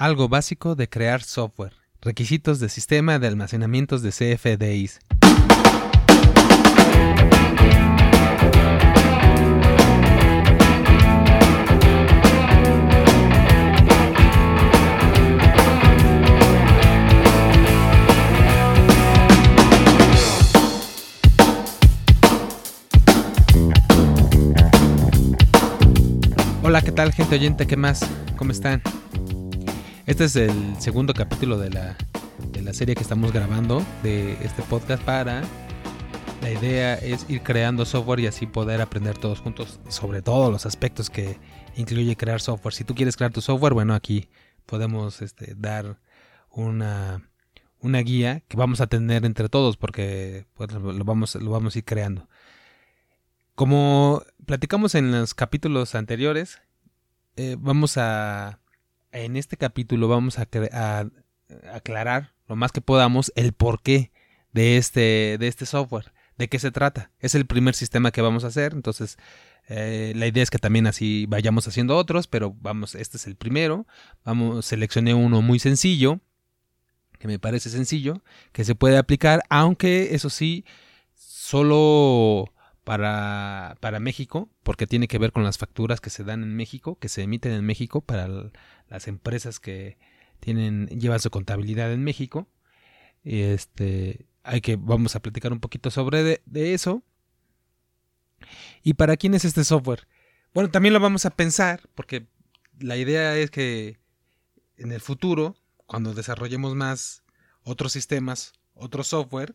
Algo básico de crear software. Requisitos de sistema de almacenamientos de CFDIs. Hola, ¿qué tal gente oyente? ¿Qué más? ¿Cómo están? Este es el segundo capítulo de la, de la serie que estamos grabando de este podcast para... La idea es ir creando software y así poder aprender todos juntos sobre todos los aspectos que incluye crear software. Si tú quieres crear tu software, bueno, aquí podemos este, dar una, una guía que vamos a tener entre todos porque pues, lo, vamos, lo vamos a ir creando. Como platicamos en los capítulos anteriores, eh, vamos a, en este capítulo vamos a, aclarar lo más que podamos el porqué de este, de este software, de qué se trata. Es el primer sistema que vamos a hacer, entonces eh, la idea es que también así vayamos haciendo otros, pero vamos, este es el primero. Vamos, seleccioné uno muy sencillo, que me parece sencillo, que se puede aplicar, aunque eso sí, solo para, para México, porque tiene que ver con las facturas que se dan en México, que se emiten en México para las empresas que tienen, llevan su contabilidad en México. Este, hay que, vamos a platicar un poquito sobre de, eso. ¿Y para quién es este software? Bueno, también lo vamos a pensar, porque la idea es que en el futuro, cuando desarrollemos más otros sistemas, otro software,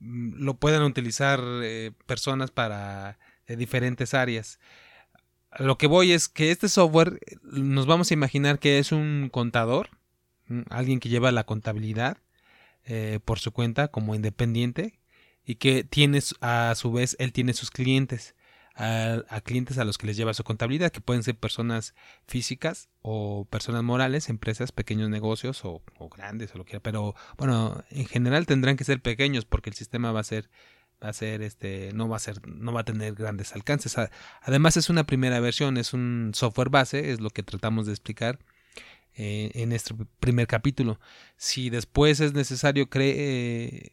lo puedan utilizar eh, personas para diferentes áreas. Lo que voy es que este software eh, nos vamos a imaginar que es un contador, alguien que lleva la contabilidad eh, por su cuenta como independiente y que tiene a su vez él tiene sus clientes a, clientes a los que les lleva su contabilidad, que pueden ser personas físicas o personas morales, empresas, pequeños negocios o, grandes o lo que sea. Pero bueno, en general tendrán que ser pequeños porque el sistema va a ser va a ser este no va a ser no va a tener grandes alcances además es una primera versión es un software base es lo que tratamos de explicar eh, en este primer capítulo si después es necesario eh,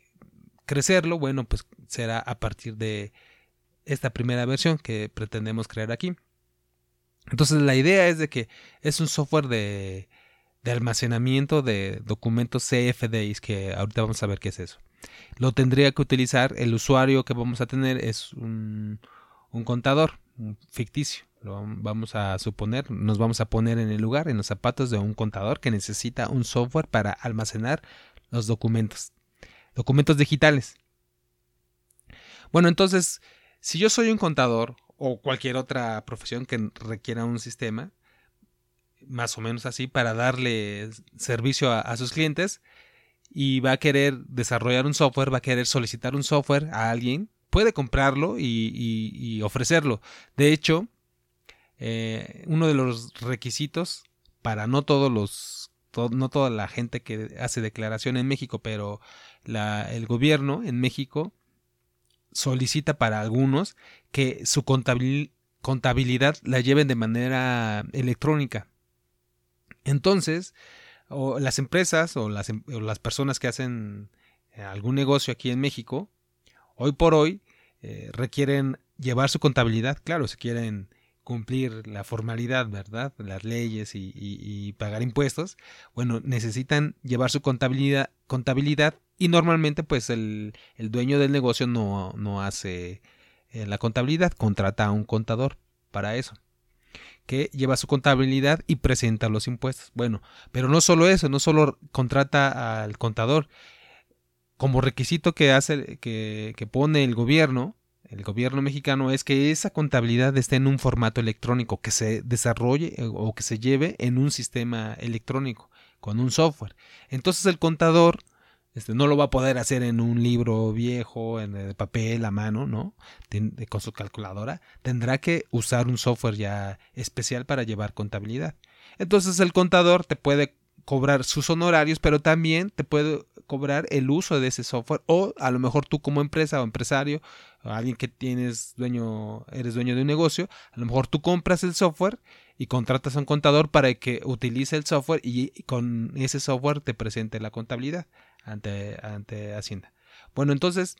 crecerlo bueno pues será a partir de esta primera versión que pretendemos crear aquí. Entonces la idea es de que es un software de, almacenamiento de documentos CFDIs, que ahorita vamos a ver qué es eso. Lo tendría que utilizar, el usuario que vamos a tener es un, contador ficticio. Lo vamos a suponer, nos vamos a poner en el lugar, en los zapatos de un contador que necesita un software para almacenar los documentos. Documentos digitales. Bueno, entonces si yo soy un contador o cualquier otra profesión que requiera un sistema, más o menos así, para darle servicio a, sus clientes, y va a querer desarrollar un software, va a querer solicitar un software a alguien, puede comprarlo y, ofrecerlo. De hecho, eh, uno de los requisitos para no todos los, no toda la gente que hace declaración en México, pero el gobierno en México solicita para algunos que su contabilidad la lleven de manera electrónica. Entonces, las empresas o las, em, las, personas que hacen eh, algún negocio aquí en México, hoy por hoy eh, requieren llevar su contabilidad, claro, si quieren cumplir la formalidad, ¿verdad? Las leyes y, pagar impuestos, bueno, necesitan llevar su contabilidad, contabilidad y normalmente pues el, dueño del negocio no, no hace eh, la contabilidad, contrata a un contador para eso que lleva su contabilidad y presenta los impuestos. Bueno, pero no solo eso, no solo contrata al contador. Como requisito que hace, que, que pone el gobierno, el gobierno mexicano es que esa contabilidad esté en un formato electrónico, que se desarrolle eh, o que se lleve en un sistema electrónico, con un software. Entonces el contador este, no lo va a poder hacer en un libro viejo, en el papel, a mano, ¿no? con su calculadora. Tendrá que usar un software ya especial para llevar contabilidad. Entonces el contador te puede cobrar sus honorarios, pero también te puede cobrar el uso de ese software o a lo mejor tú como empresa o empresario o alguien que tienes dueño eres dueño de un negocio a lo mejor tú compras el software y contratas a un contador para que utilice el software y con ese software te presente la contabilidad ante, ante Hacienda bueno entonces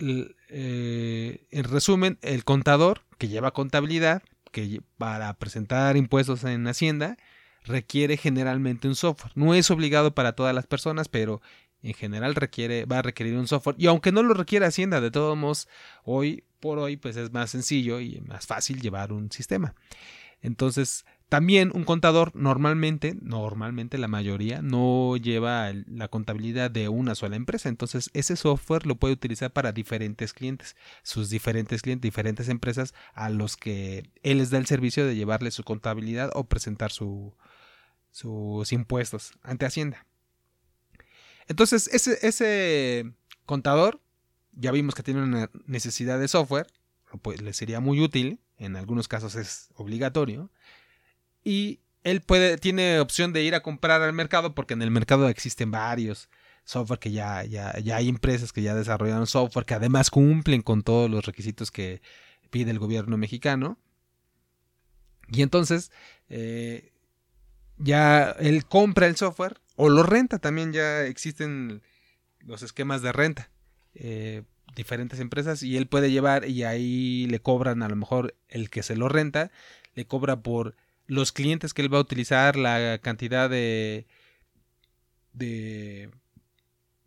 eh, en resumen el contador que lleva contabilidad que para presentar impuestos en Hacienda requiere generalmente un software. No es obligado para todas las personas, pero en general requiere, va a requerir un software. Y aunque no lo requiera Hacienda, de todos modos, hoy por hoy, pues es más sencillo y más fácil llevar un sistema. Entonces, también un contador normalmente, normalmente la mayoría, no lleva la contabilidad de una sola empresa. Entonces ese software lo puede utilizar para diferentes clientes, sus diferentes clientes, diferentes empresas a los que él les da el servicio de llevarle su contabilidad o presentar su, sus impuestos ante Hacienda. Entonces ese, ese contador, ya vimos que tiene una necesidad de software, pues le sería muy útil, en algunos casos es obligatorio y él puede, tiene opción de ir a comprar al mercado porque en el mercado existen varios software que ya, ya, ya hay empresas que ya desarrollaron software que además cumplen con todos los requisitos que pide el gobierno mexicano. Y entonces eh, ya él compra el software o lo renta, también ya existen los esquemas de renta. Eh, diferentes empresas y él puede llevar y ahí le cobran a lo mejor el que se lo renta, le cobra por los clientes que él va a utilizar, la cantidad de, de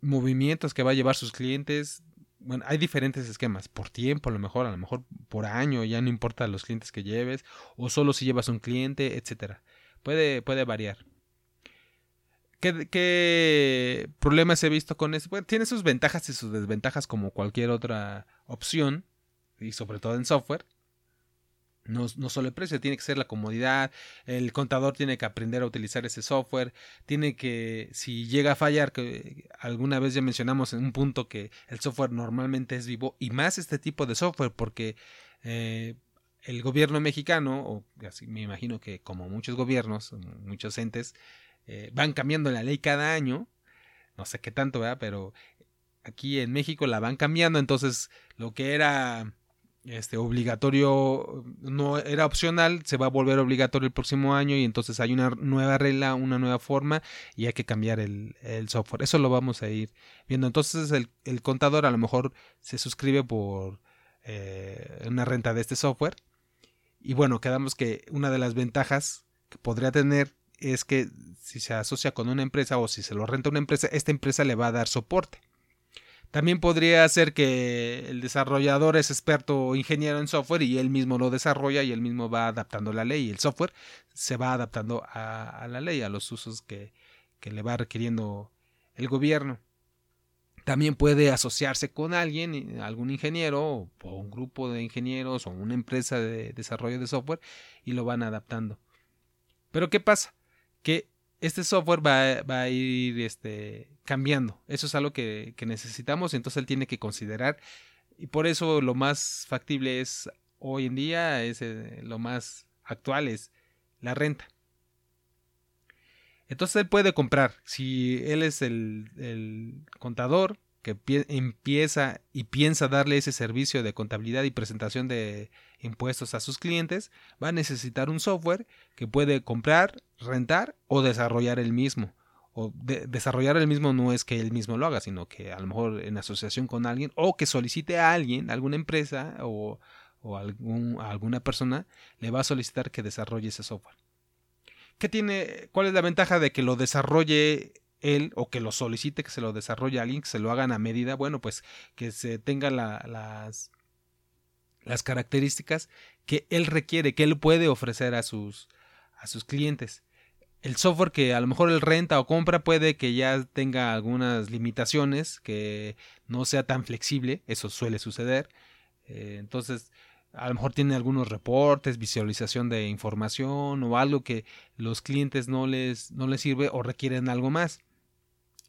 movimientos que va a llevar sus clientes. Bueno, hay diferentes esquemas, por tiempo a lo mejor, a lo mejor por año, ya no importa los clientes que lleves, o solo si llevas un cliente, etcétera. Puede, puede variar. ¿Qué, ¿Qué, problemas he visto con eso? Bueno, tiene sus ventajas y sus desventajas como cualquier otra opción, y sobre todo en software. No, no, solo el precio, tiene que ser la comodidad, el contador tiene que aprender a utilizar ese software, tiene que, si llega a fallar, que alguna vez ya mencionamos en un punto que el software normalmente es vivo, y más este tipo de software, porque eh, el gobierno mexicano, o así me imagino que como muchos gobiernos, muchos entes, eh, van cambiando la ley cada año, no sé qué tanto, ¿verdad? Pero aquí en México la van cambiando, entonces lo que era este obligatorio no era opcional, se va a volver obligatorio el próximo año y entonces hay una nueva regla, una nueva forma y hay que cambiar el, software. Eso lo vamos a ir viendo. Entonces el, contador a lo mejor se suscribe por eh, una renta de este software. Y bueno, quedamos que una de las ventajas que podría tener es que si se asocia con una empresa o si se lo renta una empresa, esta empresa le va a dar soporte. También podría ser que el desarrollador es experto ingeniero en software y él mismo lo desarrolla y él mismo va adaptando la ley. Y el software se va adaptando a, la ley, a los usos que, le va requiriendo el gobierno. También puede asociarse con alguien, algún ingeniero o un grupo de ingenieros o una empresa de desarrollo de software y lo van adaptando. Pero ¿qué pasa? Que este software va, va a ir este, cambiando. Eso es algo que, que necesitamos, entonces él tiene que considerar. Y por eso lo más factible es hoy en día, es eh, lo más actual es la renta. Entonces él puede comprar. Si él es el, el contador, que empieza y piensa darle ese servicio de contabilidad y presentación de impuestos a sus clientes, va a necesitar un software que puede comprar, rentar o desarrollar el mismo. O desarrollar el mismo no es que él mismo lo haga, sino que a lo mejor en asociación con alguien o que solicite a alguien, alguna empresa o, o algún, a alguna persona, le va a solicitar que desarrolle ese software. ¿Qué tiene, ¿Cuál es la ventaja de que lo desarrolle él o que lo solicite, que se lo desarrolle alguien, que se lo hagan a medida, bueno, pues que se tenga las, las características que él requiere, que él puede ofrecer a sus, a sus clientes. El software que a lo mejor él renta o compra puede que ya tenga algunas limitaciones, que no sea tan flexible, eso suele suceder. Eh, entonces, a lo mejor tiene algunos reportes, visualización de información o algo que los clientes no les, no les sirve o requieren algo más.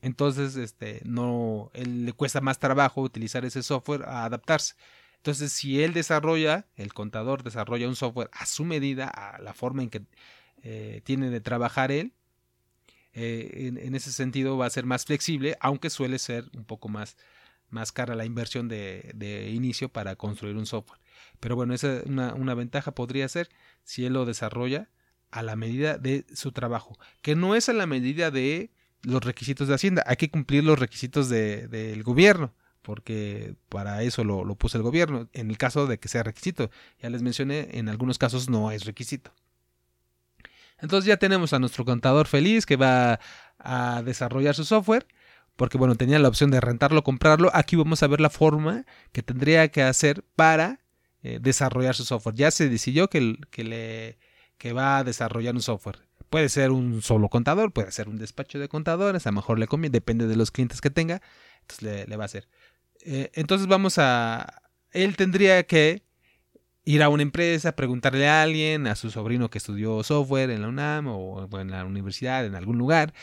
Entonces, este, no, él le cuesta más trabajo utilizar ese software a adaptarse. Entonces, si él desarrolla, el contador desarrolla un software a su medida, a la forma en que eh, tiene de trabajar él, eh, en, ese sentido va a ser más flexible, aunque suele ser un poco más, más cara la inversión de, de inicio para construir un software. Pero bueno, esa una, una ventaja podría ser si él lo desarrolla a la medida de su trabajo, que no es a la medida de los requisitos de Hacienda, hay que cumplir los requisitos del gobierno, porque para eso lo, lo puso el gobierno, en el caso de que sea requisito. Ya les mencioné, en algunos casos no es requisito. Entonces ya tenemos a nuestro contador feliz que va a desarrollar su software, porque bueno, tenía la opción de rentarlo o comprarlo. Aquí vamos a ver la forma que tendría que hacer para eh, desarrollar su software. Ya se decidió que, que, le, que va a desarrollar un software. Puede ser un solo contador, puede ser un despacho de contadores, a lo mejor le conviene, depende de los clientes que tenga, entonces le, va a hacer. Eh, entonces vamos a... Él tendría que ir a una empresa, preguntarle a alguien, a su sobrino que estudió software en la UNAM o en la universidad, en algún lugar,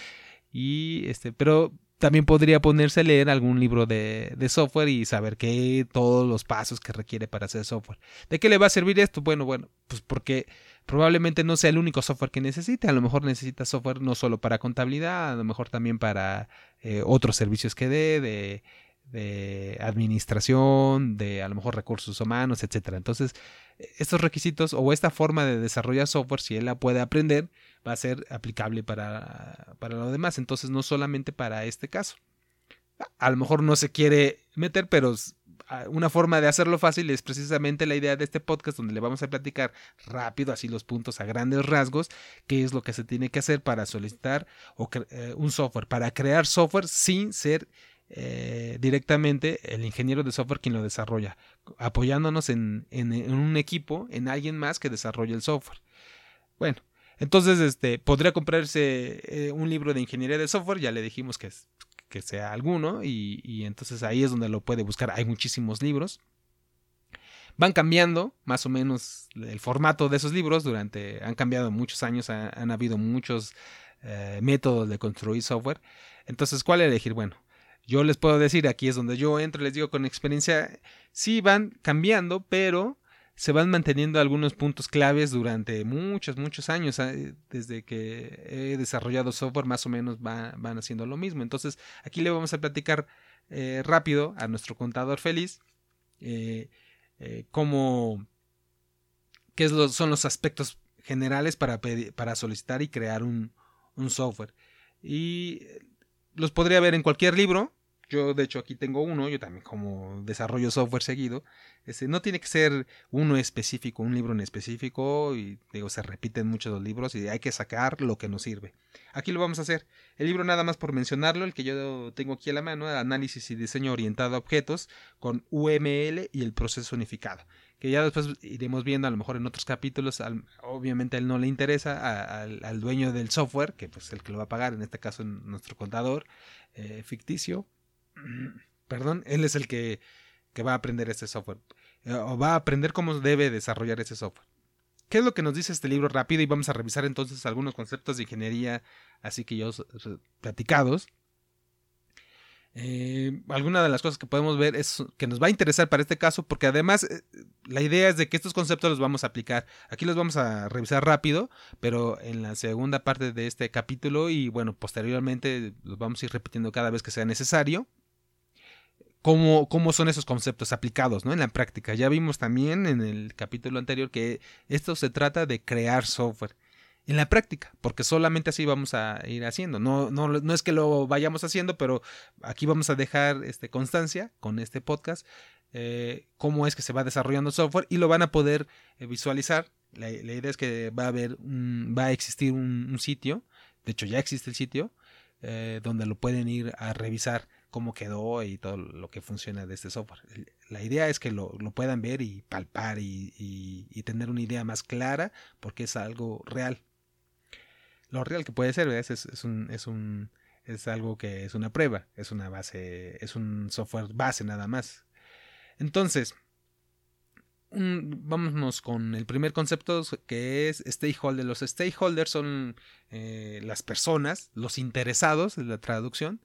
y este, pero también podría ponerse a leer algún libro de, de, software y saber qué todos los pasos que requiere para hacer software. ¿De qué le va a servir esto? Bueno, bueno, pues porque probablemente no sea el único software que necesite. A lo mejor necesita software no solo para contabilidad, a lo mejor también para eh, otros servicios que dé, de, de administración, de a lo mejor recursos humanos, etcétera. Entonces, estos requisitos o esta forma de desarrollar software, si él la puede aprender, va a ser aplicable para, para lo demás. Entonces, no solamente para este caso. A lo mejor no se quiere meter, pero una forma de hacerlo fácil es precisamente la idea de este podcast donde le vamos a platicar rápido, así los puntos a grandes rasgos, qué es lo que se tiene que hacer para solicitar eh, un software, para crear software sin ser eh, directamente el ingeniero de software quien lo desarrolla, apoyándonos en, un equipo, en alguien más que desarrolle el software. Bueno, entonces este, podría comprarse eh, un libro de ingeniería de software, ya le dijimos que, que sea alguno, y, entonces ahí es donde lo puede buscar. Hay muchísimos libros. Van cambiando más o menos el formato de esos libros durante, han cambiado muchos años, han habido muchos eh, métodos de construir software. Entonces, ¿cuál elegir? Bueno, yo les puedo decir, aquí es donde yo entro, les digo con experiencia, sí van cambiando, pero se van manteniendo algunos puntos claves durante muchos, muchos años. Ah, desde que he desarrollado software, más o menos van haciendo lo mismo. Entonces, aquí le vamos a platicar eh, rápido a nuestro contador feliz eh, eh, cómo, qué son los aspectos generales para, para solicitar y crear un, un software. Y los podría ver en cualquier libro, yo, de hecho, aquí tengo uno, yo también como desarrollo software seguido. Este, no tiene que ser uno específico, un libro en específico, y digo, se repiten muchos los libros y hay que sacar lo que nos sirve. Aquí lo vamos a hacer. El libro, nada más por mencionarlo, el que yo tengo aquí a la mano, Análisis y Diseño Orientado a Objetos, con UML y el proceso unificado. Que ya después iremos viendo, a lo mejor en otros capítulos, obviamente a él no le interesa, al, dueño del software, que pues el que lo va a pagar, en este caso nuestro contador eh, ficticio perdón, él es el que, va a aprender este software. Eh, o va a aprender cómo debe desarrollar ese software. ¿Qué es lo que nos dice este libro rápido? Y vamos a revisar entonces algunos conceptos de ingeniería, así que yo platicados. Eh, alguna de las cosas que podemos ver es que nos va a interesar para este caso, porque además eh, la idea es de que estos conceptos los vamos a aplicar. Aquí los vamos a revisar rápido, pero en la segunda parte de este capítulo y bueno, posteriormente los vamos a ir repitiendo cada vez que sea necesario cómo, cómo son esos conceptos aplicados ¿no? en la práctica. Ya vimos también en el capítulo anterior que esto se trata de crear software en la práctica, porque solamente así vamos a ir haciendo. No, no, no es que lo vayamos haciendo, pero aquí vamos a dejar este, constancia con este podcast, eh, cómo es que se va desarrollando software y lo van a poder eh, visualizar. La, idea es que va a haber va a existir un, sitio, de hecho ya existe el sitio, eh, donde lo pueden ir a revisar cómo quedó y todo lo que funciona de este software. La idea es que lo, puedan ver y palpar y, tener una idea más clara porque es algo real. Lo real que puede ser es, es, un, es, un, es algo que es una prueba, es una base, es un software base nada más. Entonces, vámonos con el primer concepto que es stakeholder. Los stakeholders son eh, las personas, los interesados, es la traducción,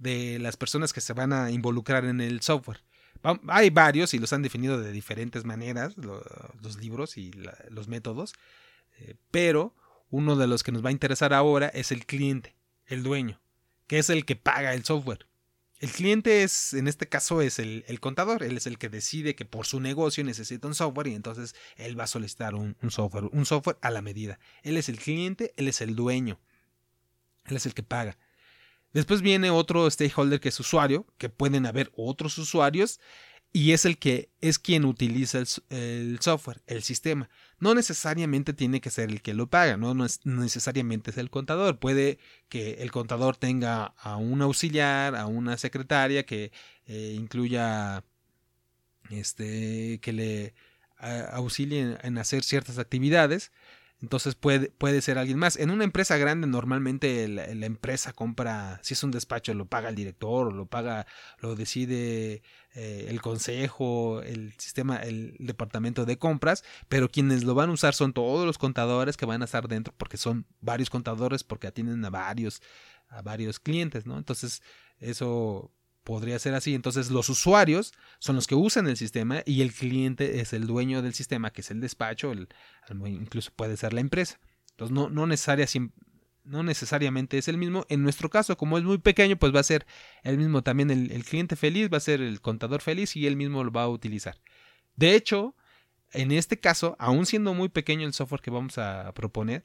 de las personas que se van a involucrar en el software. Hay varios y los han definido de diferentes maneras, los libros y los métodos, eh, pero uno de los que nos va a interesar ahora es el cliente. el dueño, que es el que paga el software. El cliente es, en este caso, es el, contador. Él es el que decide que por su negocio necesita un software y entonces él va a solicitar un, software, un software a la medida. Él es el cliente, él es el dueño. Él es el que paga. Después viene otro stakeholder que es usuario, que pueden haber otros usuarios y es el que es quien utiliza el, software, el sistema. No necesariamente tiene que ser el que lo paga, ¿no? necesariamente es el contador. Puede que el contador tenga a un auxiliar, a una secretaria que eh, incluya este que le auxilie en hacer ciertas actividades entonces puede, puede ser alguien más. En una empresa grande normalmente la, empresa compra, si es un despacho, lo paga el director o lo paga, lo decide eh, el consejo, el sistema, el departamento de compras, pero quienes lo van a usar son todos los contadores que van a estar dentro porque son varios contadores porque atienden a varios, a varios clientes, ¿no? Entonces eso podría ser así. Entonces los usuarios son los que usan el sistema y el cliente es el dueño del sistema, que es el despacho, el, incluso puede ser la empresa. Entonces no, necesariamente es el mismo. En nuestro caso, como es muy pequeño, pues va a ser el mismo también el, cliente feliz, va a ser el contador feliz y él mismo lo va a utilizar. De hecho, en este caso, aún siendo muy pequeño el software que vamos a proponer,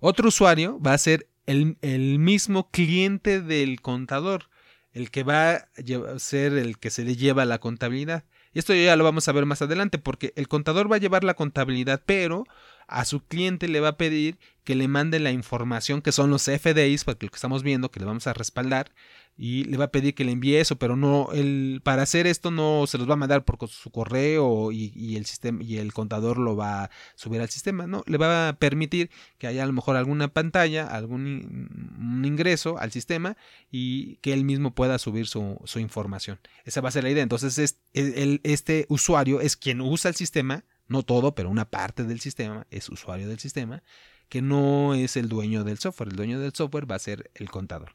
otro usuario va a ser el mismo cliente del contador el que va a ser el que se le lleva la contabilidad. Esto ya lo vamos a ver más adelante, porque el contador va a llevar la contabilidad, pero a su cliente le va a pedir que le mande la información que son los FDIs, porque lo que estamos viendo, que le vamos a respaldar, y le va a pedir que le envíe eso, pero no, el, para hacer esto no se los va a mandar por su correo y, el sistema y el contador lo va a subir al sistema, no, le va a permitir que haya a lo mejor alguna pantalla, algún ingreso al sistema y que él mismo pueda subir su, información. Esa va a ser la idea. Entonces, es, este usuario es quien usa el sistema, no todo, pero una parte del sistema es usuario del sistema, que no es el dueño del software. El dueño del software va a ser el contador.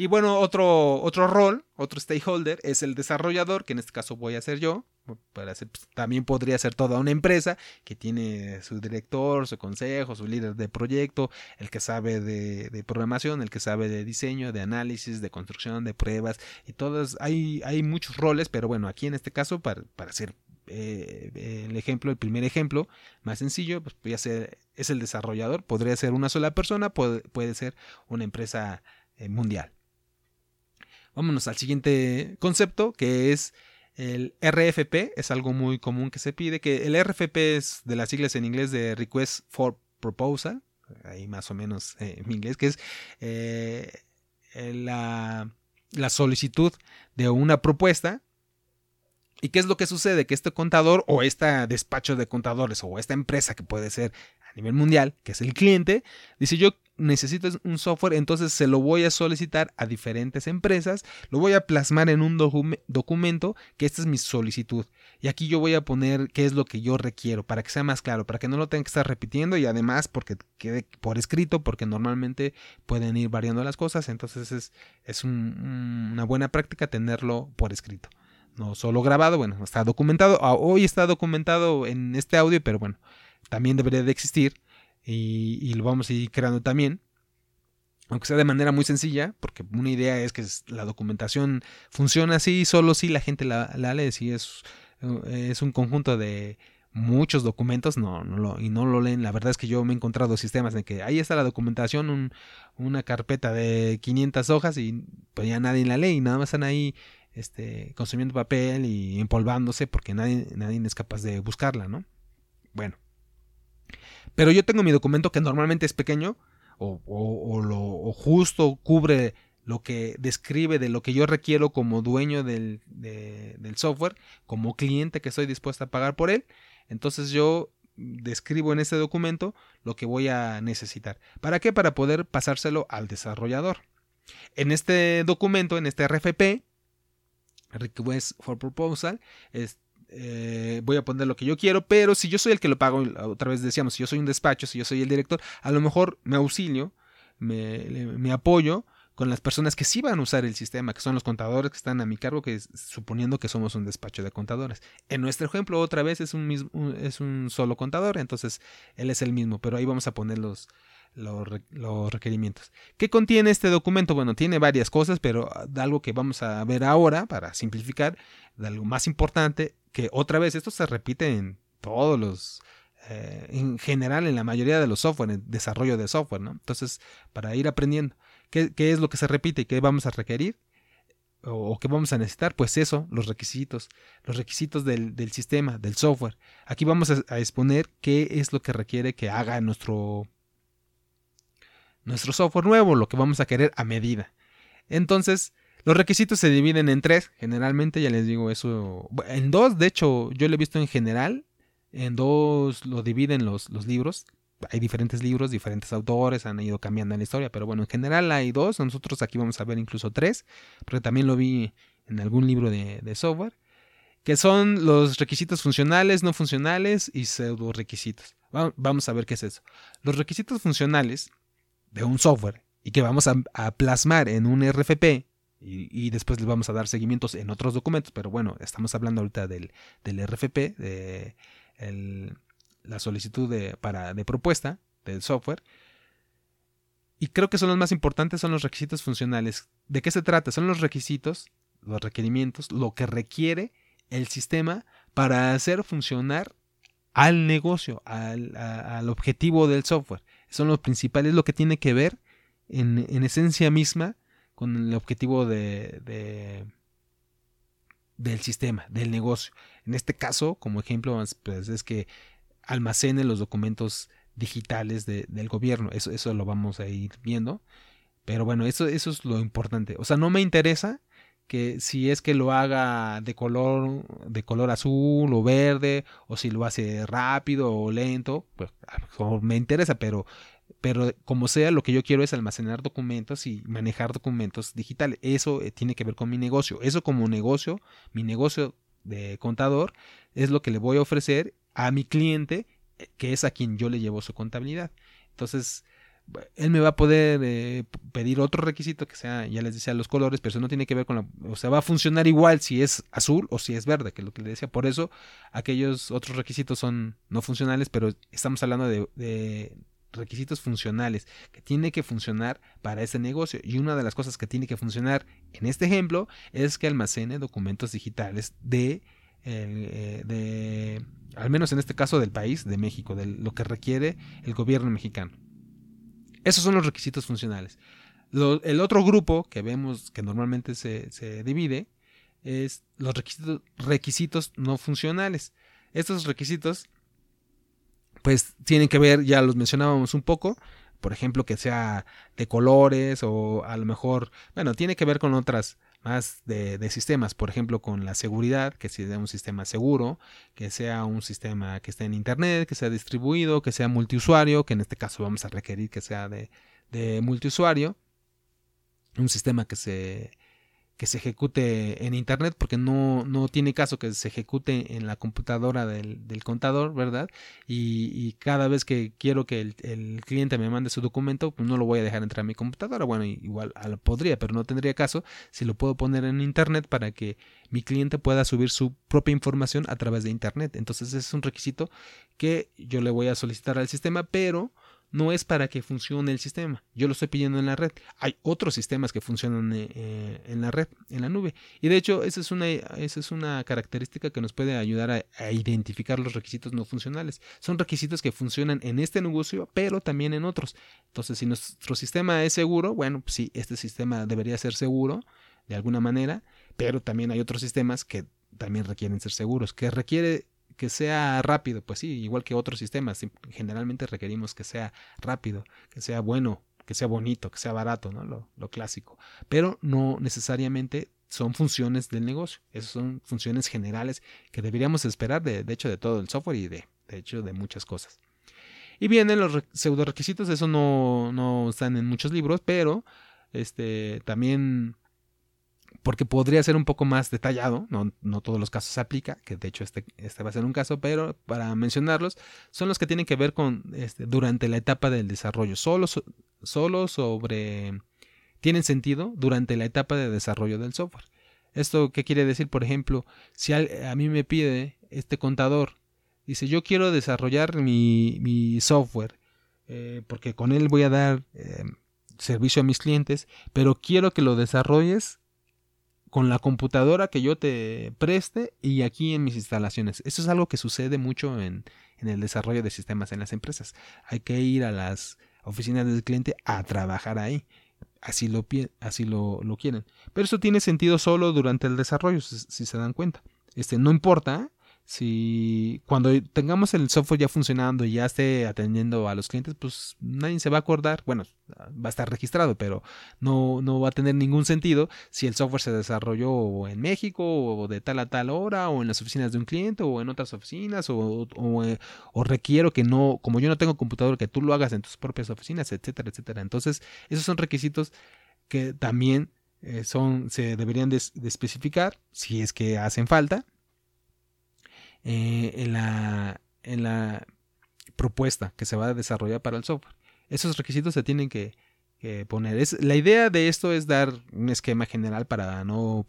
Y bueno, otro, otro rol, otro stakeholder es el desarrollador, que en este caso voy a ser yo. Para pues, también podría ser toda una empresa que tiene su director, su consejo, su líder de proyecto, el que sabe de, programación, el que sabe de diseño, de análisis, de construcción, de pruebas y todas. Hay, hay muchos roles, pero bueno, aquí en este caso, para, para hacer eh, el ejemplo, el primer ejemplo más sencillo, pues ser, es el desarrollador, podría ser una sola persona, puede, puede ser una empresa eh, mundial. Vámonos al siguiente concepto, que es el RFP. Es algo muy común que se pide, que el RFP es de las siglas en inglés de Request for Proposal, ahí más o menos eh, en inglés, que es eh, la, la solicitud de una propuesta ¿Y qué es lo que sucede? Que este contador o este despacho de contadores o esta empresa que puede ser a nivel mundial, que es el cliente, dice yo necesito un software, entonces se lo voy a solicitar a diferentes empresas, lo voy a plasmar en un documento que esta es mi solicitud. Y aquí yo voy a poner qué es lo que yo requiero para que sea más claro, para que no lo tenga que estar repitiendo y además porque quede por escrito, porque normalmente pueden ir variando las cosas, entonces es, es una buena práctica tenerlo por escrito no solo grabado, bueno, está documentado, ah, hoy está documentado en este audio, pero bueno, también debería de existir y, lo vamos a ir creando también, aunque sea de manera muy sencilla, porque una idea es que la documentación funciona así, solo si la gente la, lee, si es, es un conjunto de muchos documentos no, no lo, y no lo leen. La verdad es que yo me he encontrado sistemas en que ahí está la documentación, una carpeta de 500 hojas y pues ya nadie la lee y nada más están ahí este, consumiendo papel y empolvándose porque nadie, nadie es capaz de buscarla, ¿no? Bueno. Pero yo tengo mi documento que normalmente es pequeño o, lo justo cubre lo que describe de lo que yo requiero como dueño del, del software, como cliente que estoy dispuesto a pagar por él. Entonces yo describo en ese documento lo que voy a necesitar. ¿Para qué? Para poder pasárselo al desarrollador. En este documento, en este RFP, request for proposal. Eh, voy a poner lo que yo quiero, pero si yo soy el que lo pago, otra vez decíamos, si yo soy un despacho, si yo soy el director, a lo mejor me auxilio, me, apoyo con las personas que sí van a usar el sistema, que son los contadores que están a mi cargo, suponiendo que somos un despacho de contadores. En nuestro ejemplo, otra vez es un, mismo, es un solo contador, entonces él es el mismo, pero ahí vamos a poner los, los, requerimientos. ¿Qué contiene este documento? Bueno, tiene varias cosas, pero algo que vamos a ver ahora para simplificar, de algo más importante, que otra vez esto se repite en todos los, eh, en general en la mayoría de los software, en desarrollo de software, ¿no? Entonces, para ir aprendiendo, ¿qué, qué es lo que se repite y qué vamos a requerir? o, qué vamos a necesitar? Pues eso, los requisitos, los requisitos del, sistema, del software. Aquí vamos a, exponer qué es lo que requiere que haga nuestro, nuestro software nuevo, lo que vamos a querer a medida. Entonces, los requisitos se dividen en tres, generalmente, ya les digo eso, en dos, de hecho, yo lo he visto en general, en dos lo dividen los, los libros, hay diferentes libros, diferentes autores, han ido cambiando en la historia, pero bueno, en general hay dos, nosotros aquí vamos a ver incluso tres, porque también lo vi en algún libro de, software, que son los requisitos funcionales, no funcionales y pseudo requisitos. Vamos a ver qué es eso. Los requisitos funcionales de un software y que vamos a, plasmar en un RFP y, después les vamos a dar seguimientos en otros documentos, pero bueno, estamos hablando ahorita del, del RFP, de la solicitud de, para, de propuesta del software. Y creo que son los más importantes, son los requisitos funcionales. ¿De qué se trata? Son los requisitos, los requerimientos, lo que requiere el sistema para hacer funcionar al negocio, al, objetivo del software. Son los principales, lo que tiene que ver en, esencia misma con el objetivo de, de, del sistema, del negocio. En este caso, como ejemplo, pues es que almacene los documentos digitales del gobierno. Eso, eso lo vamos a ir viendo. Pero bueno, eso, eso es lo importante. O sea, no me interesa que si es que lo haga de color, de color azul o verde, o si lo hace rápido o lento, pues me interesa, pero, pero como sea, lo que yo quiero es almacenar documentos y manejar documentos digitales. Eso eh, tiene que ver con mi negocio. Eso como negocio, mi negocio de contador, es lo que le voy a ofrecer a mi cliente, eh, que es a quien yo le llevo su contabilidad. Entonces, él me va a poder eh, pedir otro requisito que sea, ya les decía, los colores, pero eso no tiene que ver con la, o sea, va a funcionar igual si es azul o si es verde, que es lo que le decía. Por eso, aquellos otros requisitos son no funcionales, pero estamos hablando de, requisitos funcionales que tiene que funcionar para ese negocio. Y una de las cosas que tiene que funcionar en este ejemplo es que almacene documentos digitales de eh, de, al menos en este caso del país, de México, de lo que requiere el gobierno mexicano. Esos son los requisitos funcionales. el otro grupo que vemos que normalmente se, se divide es los requisitos, requisitos no funcionales. Estos requisitos pues tienen que ver, ya los mencionábamos un poco, por ejemplo, que sea de colores o a lo mejor, bueno, tiene que ver con otras más de, sistemas, por ejemplo, con la seguridad, que sea un sistema seguro, que sea un sistema que esté en Internet, que sea distribuido, que sea multiusuario, que en este caso vamos a requerir que sea de, de multiusuario, un sistema que se que se ejecute en internet porque no, no tiene caso que se ejecute en la computadora del, contador, ¿verdad? Y, cada vez que quiero que el, cliente me mande su documento, pues no lo voy a dejar entrar a mi computadora. Bueno, igual podría, pero no tendría caso si lo puedo poner en internet para que mi cliente pueda subir su propia información a través de internet. Entonces es un requisito que yo le voy a solicitar al sistema, pero no es para que funcione el sistema. Yo lo estoy pidiendo en la red. Hay otros sistemas que funcionan eh, eh, en la red, en la nube. Y de hecho, esa es una, esa es una característica que nos puede ayudar a, identificar los requisitos no funcionales. Son requisitos que funcionan en este negocio, pero también en otros. Entonces, si nuestro sistema es seguro, bueno, pues sí, este sistema debería ser seguro de alguna manera, pero también hay otros sistemas que también requieren ser seguros, que requiere que sea rápido, pues sí, igual que otros sistemas, generalmente requerimos que sea rápido, que sea bueno, que sea bonito, que sea barato, ¿no? Lo, clásico. Pero no necesariamente son funciones del negocio, esas son funciones generales que deberíamos esperar de, de hecho de todo el software y de, de hecho de muchas cosas. Y vienen los pseudo requisitos, eso no, no están en muchos libros, pero este también porque podría ser un poco más detallado, no, no, todos los casos se aplica, que de hecho este, este va a ser un caso, pero para mencionarlos, son los que tienen que ver con este, durante la etapa del desarrollo, solo, solo sobre, tienen sentido durante la etapa de desarrollo del software. ¿Esto qué quiere decir? Por ejemplo, si a, mí me pide este contador, dice yo quiero desarrollar mi, mi software eh, porque con él voy a dar eh, servicio a mis clientes, pero quiero que lo desarrolles con la computadora que yo te preste y aquí en mis instalaciones. Eso es algo que sucede mucho en, en el desarrollo de sistemas en las empresas. Hay que ir a las oficinas del cliente a trabajar ahí. Así lo, así lo, lo quieren. Pero eso tiene sentido solo durante el desarrollo, si, si se dan cuenta. Este, no importa si cuando tengamos el software ya funcionando y ya esté atendiendo a los clientes, pues nadie se va a acordar, bueno, va a estar registrado, pero no, no va a tener ningún sentido si el software se desarrolló en México o de tal a tal hora o en las oficinas de un cliente o en otras oficinas o, o, eh, requiero que no, como yo no tengo computador, que tú lo hagas en tus propias oficinas, etcétera, etcétera. Entonces, esos son requisitos que también eh, son, se deberían de especificar si es que hacen falta eh, en, la, en la propuesta que se va a desarrollar para el software. Esos requisitos se tienen que, poner. Es, la idea de esto es dar un esquema general para no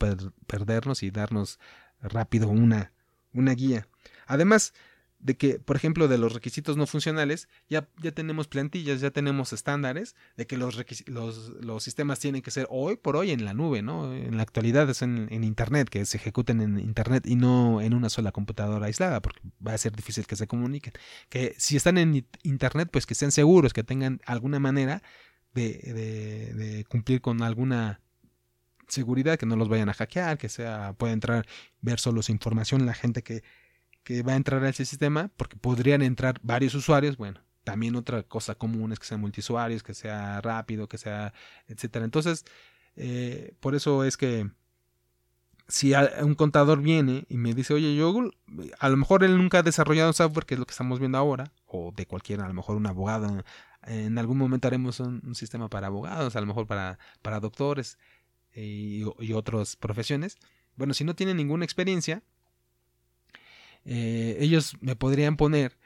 perdernos y darnos rápido una, una guía. Además, de que, por ejemplo, de los requisitos no funcionales, ya, ya tenemos plantillas, ya tenemos estándares de que los, los, los, sistemas tienen que ser hoy por hoy en la nube, ¿no? En la actualidad es en, en, Internet, que se ejecuten en Internet y no en una sola computadora aislada, porque va a ser difícil que se comuniquen. Que si están en Internet, pues que sean seguros, que tengan alguna manera de, de, de cumplir con alguna seguridad, que no los vayan a hackear, que sea, pueda entrar, ver solo su información la gente que que va a entrar a ese sistema, porque podrían entrar varios usuarios, bueno, también otra cosa común es que sean multiusuarios, que sea rápido, que sea, etcétera. Entonces, eh, por eso es que si un contador viene y me dice, oye, yo, a lo mejor él nunca ha desarrollado software, que es lo que estamos viendo ahora, o de cualquiera, a lo mejor un abogado, en algún momento haremos un, sistema para abogados, a lo mejor para, para doctores eh, y, y otras profesiones. Bueno, si no tiene ninguna experiencia, eh, ellos me podrían poner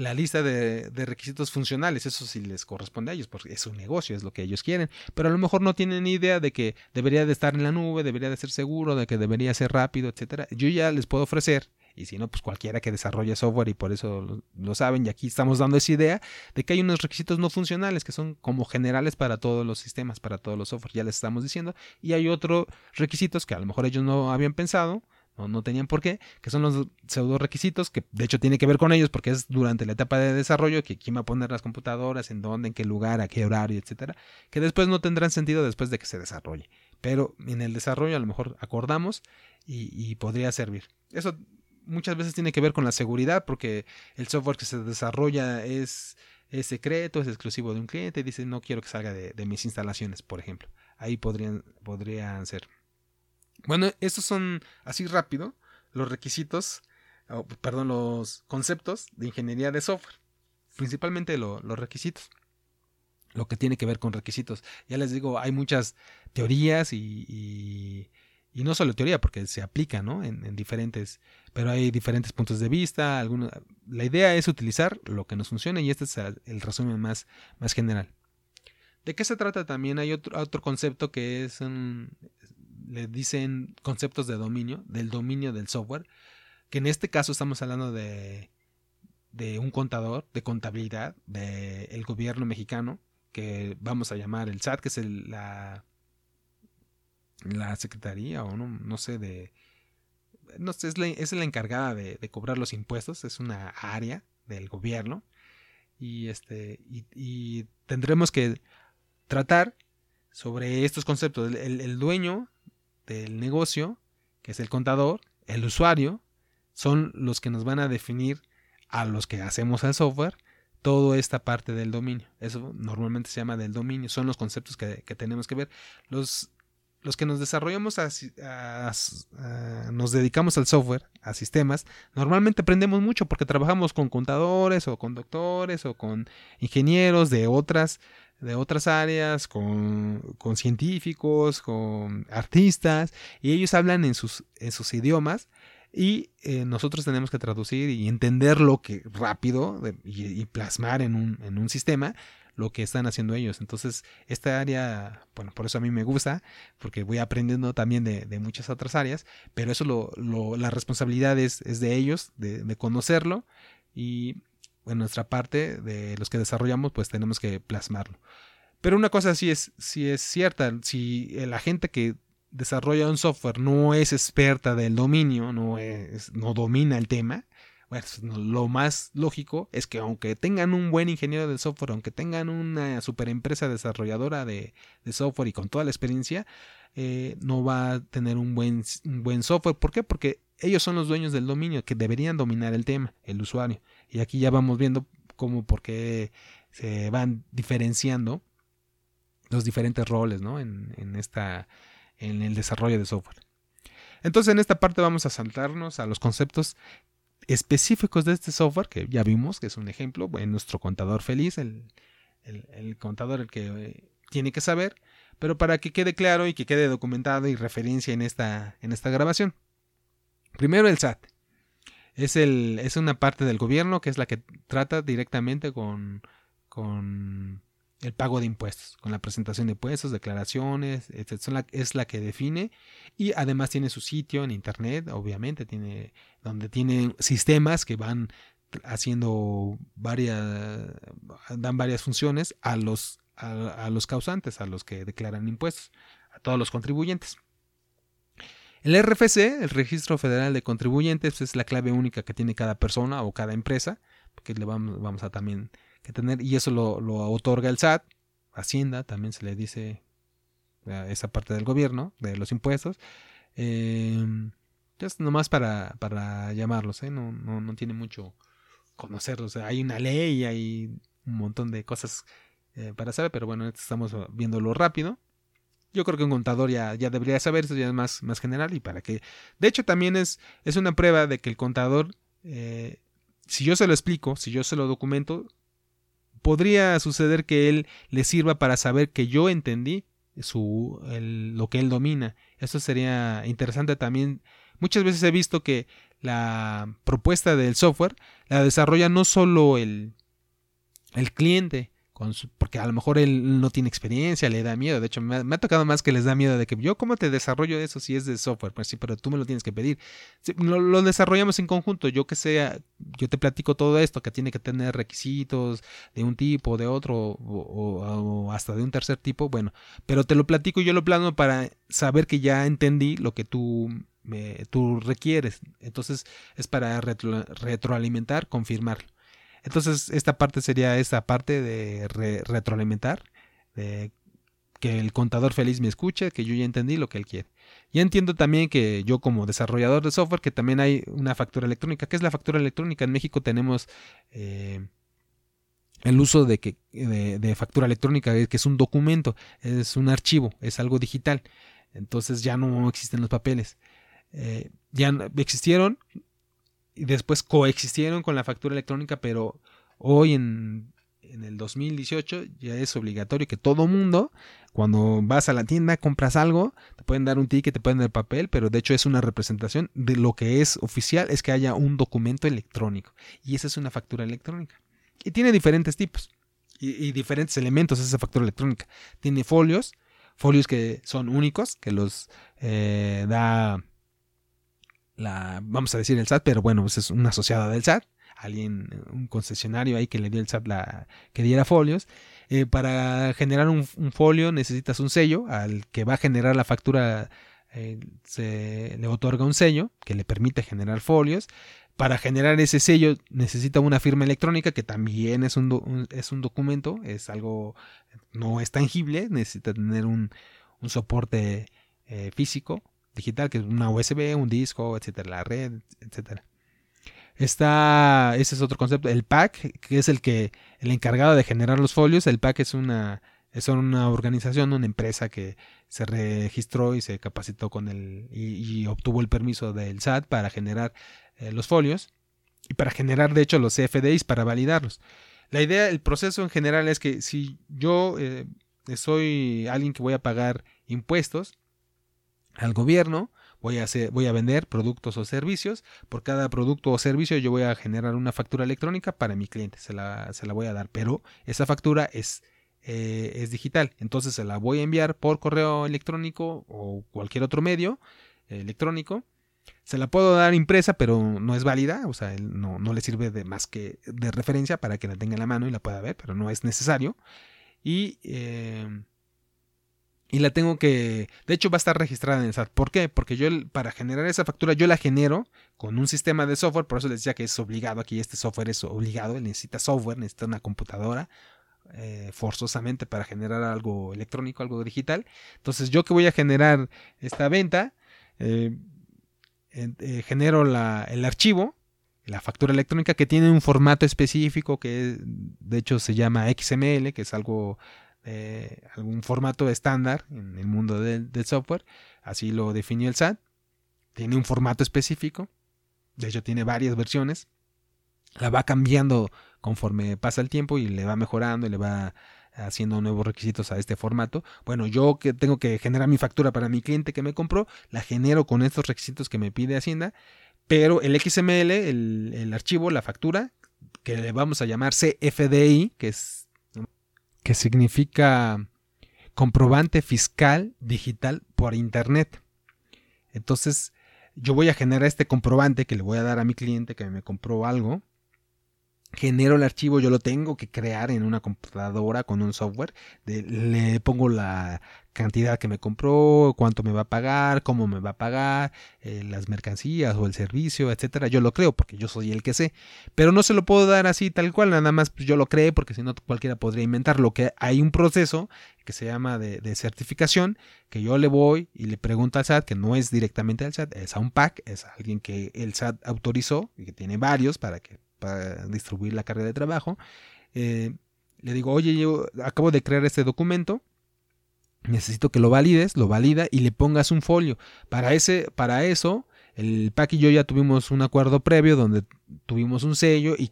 la lista de, requisitos funcionales, eso sí les corresponde a ellos, porque es un negocio, es lo que ellos quieren, pero a lo mejor no tienen idea de que debería de estar en la nube, debería de ser seguro, de que debería ser rápido, etcétera. Yo ya les puedo ofrecer, y si no, pues cualquiera que desarrolle software y por eso lo, saben, y aquí estamos dando esa idea de que hay unos requisitos no funcionales que son como generales para todos los sistemas, para todos los software, ya les estamos diciendo, y hay otros requisitos que a lo mejor ellos no habían pensado, no, tenían por qué, que son los pseudo requisitos, que de hecho tiene que ver con ellos porque es durante la etapa de desarrollo que quién va a poner las computadoras, en dónde, en qué lugar, a qué horario, etcétera, que después no tendrán sentido después de que se desarrolle. Pero en el desarrollo a lo mejor acordamos y, podría servir. Eso muchas veces tiene que ver con la seguridad porque el software que se desarrolla es, es secreto, es exclusivo de un cliente y dice no quiero que salga de, de mis instalaciones, por ejemplo. Ahí podrían, podrían ser. Bueno, estos son así rápido los requisitos, perdón, los conceptos de ingeniería de software. Principalmente los requisitos. Lo que tiene que ver con requisitos. Ya les digo, hay muchas teorías y, y, no solo teoría, porque se aplica ¿no? en, diferentes, pero hay diferentes puntos de vista. la idea es utilizar lo que nos funcione y este es el resumen más, más general. ¿De qué se trata también? Hay otro, otro concepto que es un, le dicen conceptos de dominio, del dominio del software, que en este caso estamos hablando de, de un contador, de contabilidad, del gobierno mexicano, que vamos a llamar el SAT, que es la, la secretaría o no, no sé, de... No sé, es la, es la encargada de, cobrar los impuestos, es una área del gobierno y este y, tendremos que tratar sobre estos conceptos. El, dueño del negocio, que es el contador, el usuario, son los que nos van a definir a los que hacemos el software toda esta parte del dominio. Eso normalmente se llama del dominio, son los conceptos que, tenemos que ver. Los, los que nos desarrollamos, nos dedicamos al software, a sistemas, normalmente aprendemos mucho porque trabajamos con contadores o con doctores o con ingenieros de otras de otras áreas, con, con, científicos, con artistas, y ellos hablan en sus, en sus idiomas y eh, nosotros tenemos que traducir y entender lo que rápido y, plasmar en un, en un sistema lo que están haciendo ellos. Entonces, esta área, bueno, por eso a mí me gusta, porque voy aprendiendo también de, de muchas otras áreas, pero eso lo, la responsabilidad es, es de ellos, de, de conocerlo y en nuestra parte de los que desarrollamos, pues tenemos que plasmarlo. Pero una cosa sí es, sí es cierta, si la gente que desarrolla un software no es experta del dominio, no, es, no domina el tema, pues, lo más lógico es que aunque tengan un buen ingeniero de software, aunque tengan una super empresa desarrolladora de, software y con toda la experiencia, eh, no va a tener un buen, un buen software. ¿Por qué? Porque ellos son los dueños del dominio, que deberían dominar el tema, el usuario. Y aquí ya vamos viendo cómo, por qué se van diferenciando los diferentes roles ¿no? en, en, esta, en el desarrollo de software. Entonces en esta parte vamos a saltarnos a los conceptos específicos de este software, que ya vimos que es un ejemplo, en nuestro contador feliz, el, el, contador el que eh, tiene que saber, pero para que quede claro y que quede documentado y referencia en esta, en esta grabación. Primero el SAT. Es, el, es una parte del gobierno que es la que trata directamente con, con el pago de impuestos, con la presentación de impuestos, declaraciones, etc. Es la que define y además tiene su sitio en internet, obviamente, tiene donde tiene sistemas que van haciendo varias, dan varias funciones a los, a, los causantes, a los que declaran impuestos, a todos los contribuyentes. El RFC, el Registro Federal de Contribuyentes, es la clave única que tiene cada persona o cada empresa, porque le vamos, vamos a también que tener, y eso lo, otorga el SAT, Hacienda, también se le dice esa parte del gobierno, de los impuestos. Eh, es nomás para, para llamarlos, ¿eh? no, no, no, tiene mucho conocerlos. hay una ley, hay un montón de cosas eh, para saber, pero bueno, estamos viéndolo rápido. Yo creo que un contador ya, ya debería saber, eso ya es más, más general y para que... De hecho, también es, es una prueba de que el contador, eh, si yo se lo explico, si yo se lo documento, podría suceder que él le sirva para saber que yo entendí su, lo que él domina. Eso sería interesante también. Muchas veces he visto que la propuesta del software la desarrolla no solo el, el cliente, porque a lo mejor él no tiene experiencia, le da miedo. De hecho, me ha, tocado más que les da miedo de que yo, ¿cómo te desarrollo eso si es de software? Pues sí, pero tú me lo tienes que pedir. lo, desarrollamos en conjunto. Yo que sea, yo te platico todo esto, que tiene que tener requisitos de un tipo, de otro, o, hasta de un tercer tipo. Bueno, pero te lo platico y yo lo plano para saber que ya entendí lo que tú me, tú requieres. Entonces es para retroalimentar, confirmarlo. Entonces, esta parte sería esta parte de retroalimentar, de que el contador feliz me escuche, que yo ya entendí lo que él quiere. Ya entiendo también que yo como desarrollador de software, que también hay una factura electrónica. ¿Qué es la factura electrónica? En México tenemos eh, el uso de, que, de, factura electrónica, que es un documento, es un archivo, es algo digital. Entonces ya no existen los papeles. Eh, ya existieron, y después coexistieron con la factura electrónica, pero hoy en, en el 2018 ya es obligatorio que todo mundo, cuando vas a la tienda, compras algo, te pueden dar un ticket, te pueden dar papel, pero de hecho es una representación de lo que es oficial, es que haya un documento electrónico. Y esa es una factura electrónica. Y tiene diferentes tipos y, diferentes elementos esa factura electrónica. Tiene folios, folios que son únicos, que los eh, da la, vamos a decir el SAT, pero bueno, pues es una asociada del SAT, alguien, un concesionario ahí que le dio el SAT la, que diera folios. Eh, para generar un, folio necesitas un sello, al que va a generar la factura eh, se le otorga un sello que le permite generar folios. Para generar ese sello necesita una firma electrónica que también es un, es un documento, es algo, no es tangible, necesita tener un, un soporte eh, físico digital, que es una USB, un disco, etcétera, la red, etcétera. Está, ese es otro concepto, el pack, que es el que, el encargado de generar los folios. El pack es una, es una organización, una empresa que se registró y se capacitó con el, y, obtuvo el permiso del SAT para generar eh, los folios y para generar, de hecho, los CFDIs para validarlos. La idea, el proceso en general es que si yo eh, soy alguien que voy a pagar impuestos, al gobierno, voy a, voy a vender productos o servicios, por cada producto o servicio yo voy a generar una factura electrónica para mi cliente, se la, se la voy a dar, pero esa factura es, eh, es digital, entonces se la voy a enviar por correo electrónico o cualquier otro medio electrónico. Se la puedo dar impresa, pero no es válida, o sea, no, no le sirve de más que de referencia para que la tenga en la mano y la pueda ver, pero no es necesario. Y, eh, y la tengo que, de hecho va a estar registrada en el SAT. ¿Por qué? Porque yo para generar esa factura yo la genero con un sistema de software, por eso les decía que es obligado, aquí este software es obligado, necesita software, necesita una computadora eh, forzosamente para generar algo electrónico, algo digital. Entonces yo que voy a generar esta venta, eh, eh, genero el archivo, la factura electrónica que tiene un formato específico que de hecho se llama XML, que es algo algún formato estándar en el mundo del, software, así lo definió el SAT, tiene un formato específico, de hecho tiene varias versiones, la va cambiando conforme pasa el tiempo y le va mejorando y le va haciendo nuevos requisitos a este formato. Bueno, yo que tengo que generar mi factura para mi cliente que me compró, la genero con estos requisitos que me pide Hacienda, pero el XML, el, el archivo, la factura, que le vamos a llamar CFDI, que es que significa comprobante fiscal digital por internet. Entonces, yo voy a generar este comprobante que le voy a dar a mi cliente que me compró algo genero el archivo, yo lo tengo que crear en una computadora con un software, le pongo la cantidad que me compró, cuánto me va a pagar, cómo me va a pagar, eh, las mercancías o el servicio, etcétera. Yo lo creo porque yo soy el que sé, pero no se lo puedo dar así tal cual, nada más pues, yo lo creo porque si no cualquiera podría inventar. Lo que hay un proceso que se llama de, de, certificación que yo le voy y le pregunto al SAT, que no es directamente al SAT, es a un PAC, es a alguien que el SAT autorizó y que tiene varios para que para distribuir la carga de trabajo. Eh, le digo, oye, yo acabo de crear este documento, necesito que lo valides, lo valida y le pongas un folio. Para, ese, para eso, el PAC y yo ya tuvimos un acuerdo previo donde tuvimos un sello y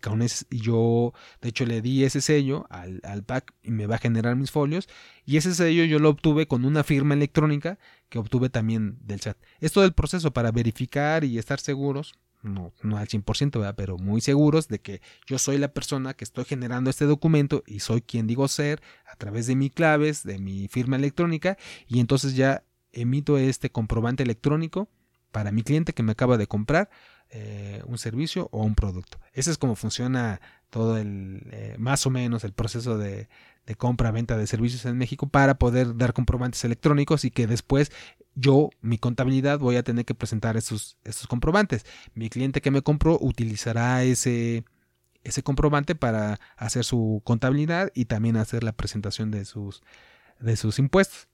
yo, de hecho, le di ese sello al, al PAC y me va a generar mis folios. Y ese sello yo lo obtuve con una firma electrónica que obtuve también del chat. Es todo el proceso para verificar y estar seguros no, no al 100%, pero muy seguros de que yo soy la persona que estoy generando este documento y soy quien digo ser a través de mis claves, de mi firma electrónica y entonces ya emito este comprobante electrónico para mi cliente que me acaba de comprar eh, un servicio o un producto. Ese es como funciona todo el, eh, más o menos el proceso de, de compra-venta de servicios en México para poder dar comprobantes electrónicos y que después yo, mi contabilidad, voy a tener que presentar esos, comprobantes. Mi cliente que me compró utilizará ese, ese comprobante para hacer su contabilidad y también hacer la presentación de sus, de sus impuestos.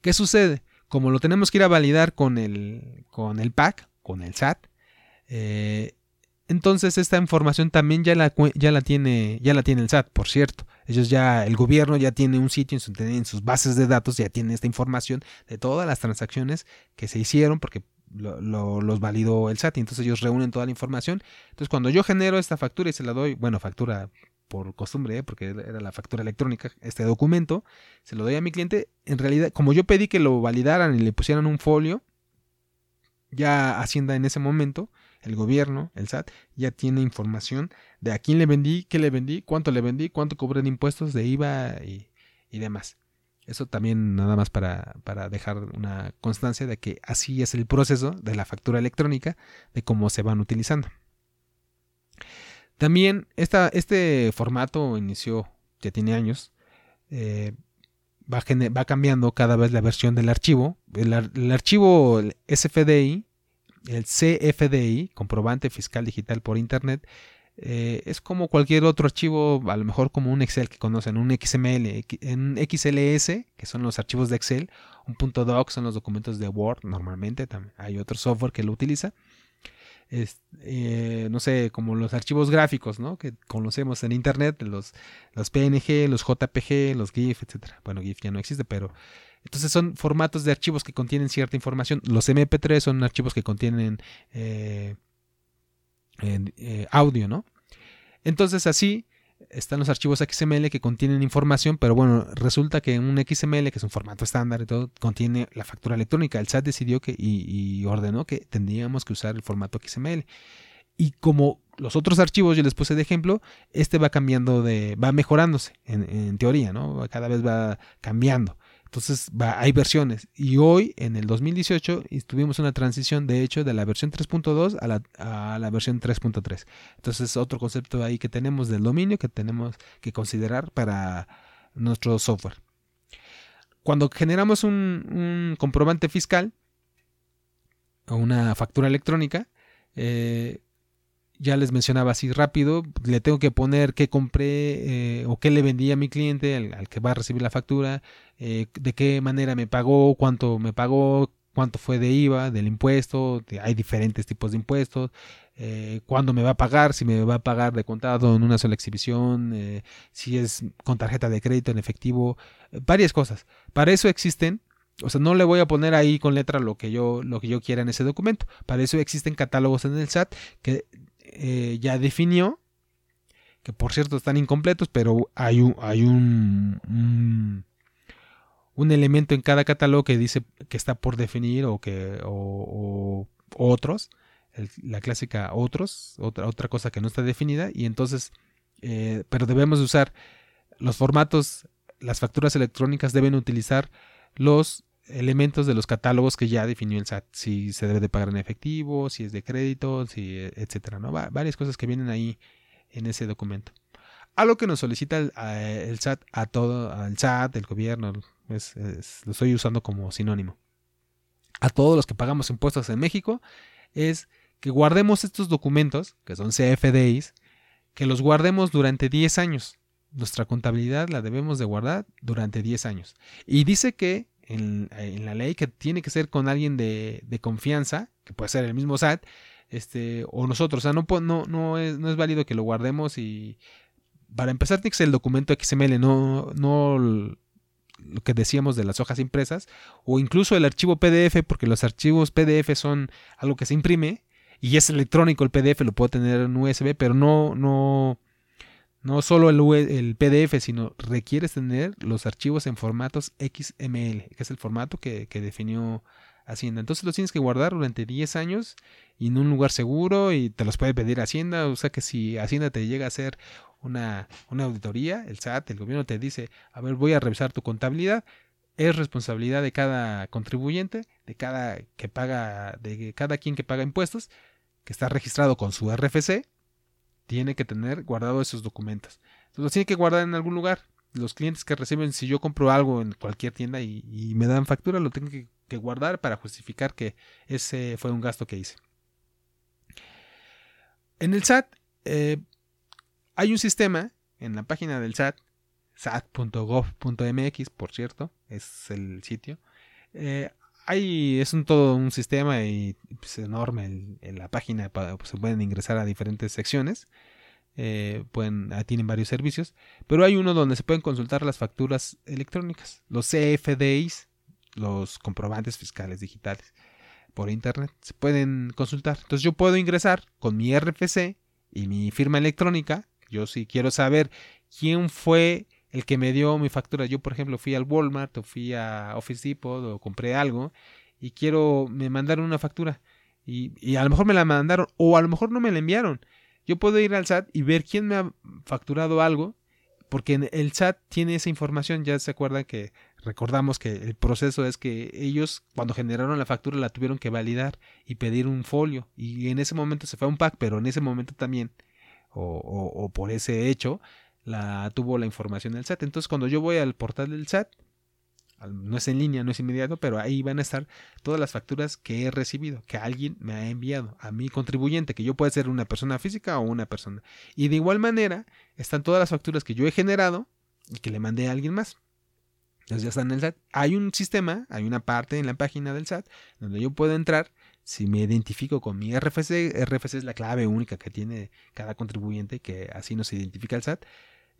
¿Qué sucede? Como lo tenemos que ir a validar con el, con el PAC, con el SAT, eh, entonces esta información también ya la, ya la, tiene, ya la tiene el SAT, por cierto. Ellos ya, el gobierno ya tiene un sitio en, sus bases de datos, ya tiene esta información de todas las transacciones que se hicieron, porque los validó el SAT, y entonces ellos reúnen toda la información. Entonces cuando yo genero esta factura y se la doy, bueno, factura por costumbre, ¿eh? porque era la factura electrónica, este documento, se lo doy a mi cliente, en realidad, como yo pedí que lo validaran y le pusieran un folio, ya Hacienda en ese momento el gobierno, el SAT, ya tiene información de a quién le vendí, qué le vendí, cuánto le vendí, cuánto cobré de impuestos, de IVA y, demás. Eso también nada más para, para, dejar una constancia de que así es el proceso de la factura electrónica, de cómo se van utilizando. También esta, este formato inició, ya tiene años, eh, va, va, cambiando cada vez la versión del archivo. El, el archivo SFDI el CFDI, comprobante fiscal digital por Internet, eh, es como cualquier otro archivo, a lo mejor como un Excel que conocen, un XML, un XLS, que son los archivos de Excel, un .doc son los documentos de Word normalmente, también hay otro software que lo utiliza. Eh, no sé, como los archivos gráficos, ¿no? Que conocemos en Internet, los, los PNG, los JPG, los GIF, etcétera. Bueno, GIF ya no existe, pero entonces son formatos de archivos que contienen cierta información. Los MP3 son archivos que contienen eh, eh, audio, ¿no? Entonces así están los archivos XML que contienen información, pero bueno, resulta que un XML, que es un formato estándar y todo, contiene la factura electrónica. El SAT decidió que y, ordenó que tendríamos que usar el formato XML. Y como los otros archivos, yo les puse de ejemplo, este va cambiando de, va mejorándose en, en teoría, ¿no? Cada vez va cambiando. Entonces hay versiones. Y hoy, en el 2018, tuvimos una transición, de hecho, de la versión 3.2 a la, a la versión 3.3. Entonces, otro concepto ahí que tenemos del dominio que tenemos que considerar para nuestro software. Cuando generamos un, comprobante fiscal o una factura electrónica, eh, ya les mencionaba así rápido, le tengo que poner qué compré eh, o qué le vendí a mi cliente, al, que va a recibir la factura, eh, de qué manera me pagó, cuánto me pagó, cuánto fue de IVA, del impuesto, hay diferentes tipos de impuestos, eh, cuándo me va a pagar, si me va a pagar de contado en una sola exhibición, si es con tarjeta de crédito en efectivo, varias cosas. Para eso existen o sea, no le voy a poner ahí con letra lo que yo lo que yo quiera en ese documento. Para eso existen catálogos en el SAT que eh, ya definió, que por cierto están incompletos, pero hay un, hay un, un, elemento en cada catálogo que dice que está por definir o que o, otros, la clásica otros, otra, otra cosa que no está definida, y entonces, eh, pero debemos usar los formatos, las facturas electrónicas deben utilizar los elementos de los catálogos que ya definió el SAT, si se debe de pagar en efectivo, si es de crédito, si etcétera, ¿no? varias cosas que vienen ahí en ese documento. Algo que nos solicita el, SAT a todo, al SAT, el gobierno, lo estoy usando como sinónimo. A todos los que pagamos impuestos en México es que guardemos estos documentos, que son CFDIs, que los guardemos durante 10 años. Nuestra contabilidad la debemos de guardar durante 10 años. Y dice que en, la ley que tiene que ser con alguien de, confianza, que puede ser el mismo SAT, este, o nosotros. O sea, no, no, no, es, no es válido que lo guardemos y para empezar tiene que ser el documento XML, no, no lo que decíamos de las hojas impresas, o incluso el archivo PDF, porque los archivos PDF son algo que se imprime y es electrónico el PDF, lo puedo tener en USB, pero no, no, no solo el, el, PDF, sino requieres tener los archivos en formatos XML, que es el formato que, definió Hacienda. Entonces los tienes que guardar durante 10 años y en un lugar seguro y te los puede pedir Hacienda. O sea que si Hacienda te llega a hacer una, una auditoría, el SAT, el gobierno te dice, a ver, voy a revisar tu contabilidad. Es responsabilidad de cada contribuyente, de cada que paga, de cada quien que paga impuestos, que está registrado con su RFC tiene que tener guardado esos documentos. Entonces los tiene que guardar en algún lugar. Los clientes que reciben, si yo compro algo en cualquier tienda y, me dan factura, lo tengo que, guardar para justificar que ese fue un gasto que hice. En el SAT eh, hay un sistema en la página del SAT, sat.gov.mx, por cierto, es el sitio. Eh, es un todo un sistema pues, enorme en, la página pues, se pueden ingresar a diferentes secciones eh, ah, tienen varios servicios pero hay uno donde se pueden consultar las facturas electrónicas los CFDIs los comprobantes fiscales digitales por internet se pueden consultar. Entonces yo puedo ingresar con mi RFC y mi firma electrónica yo si quiero saber quién fue el que me dio mi factura. Yo, por ejemplo, fui al Walmart o fui a Office Depot o compré algo y quiero, me mandaron una factura y, y, a lo mejor me la mandaron o a lo mejor no me la enviaron. Yo puedo ir al SAT y ver quién me ha facturado algo porque el SAT tiene esa información. Ya se acuerdan que recordamos que el proceso es que ellos cuando generaron la factura la tuvieron que validar y pedir un folio y en ese momento se fue a un pack, pero en ese momento también o, o, o por ese hecho la tuvo la información del SAT. Entonces, cuando yo voy al portal del SAT, no es en línea, no es inmediato, pero ahí van a estar todas las facturas que he recibido, que alguien me ha enviado a mi contribuyente, que yo puede ser una persona física o una persona. Y de igual manera están todas las facturas que yo he generado y que le mandé a alguien más. Entonces ya están en el SAT. Hay un sistema, hay una parte en la página del SAT donde yo puedo entrar si me identifico con mi RFC, RFC es la clave única que tiene cada contribuyente, que así nos identifica el SAT,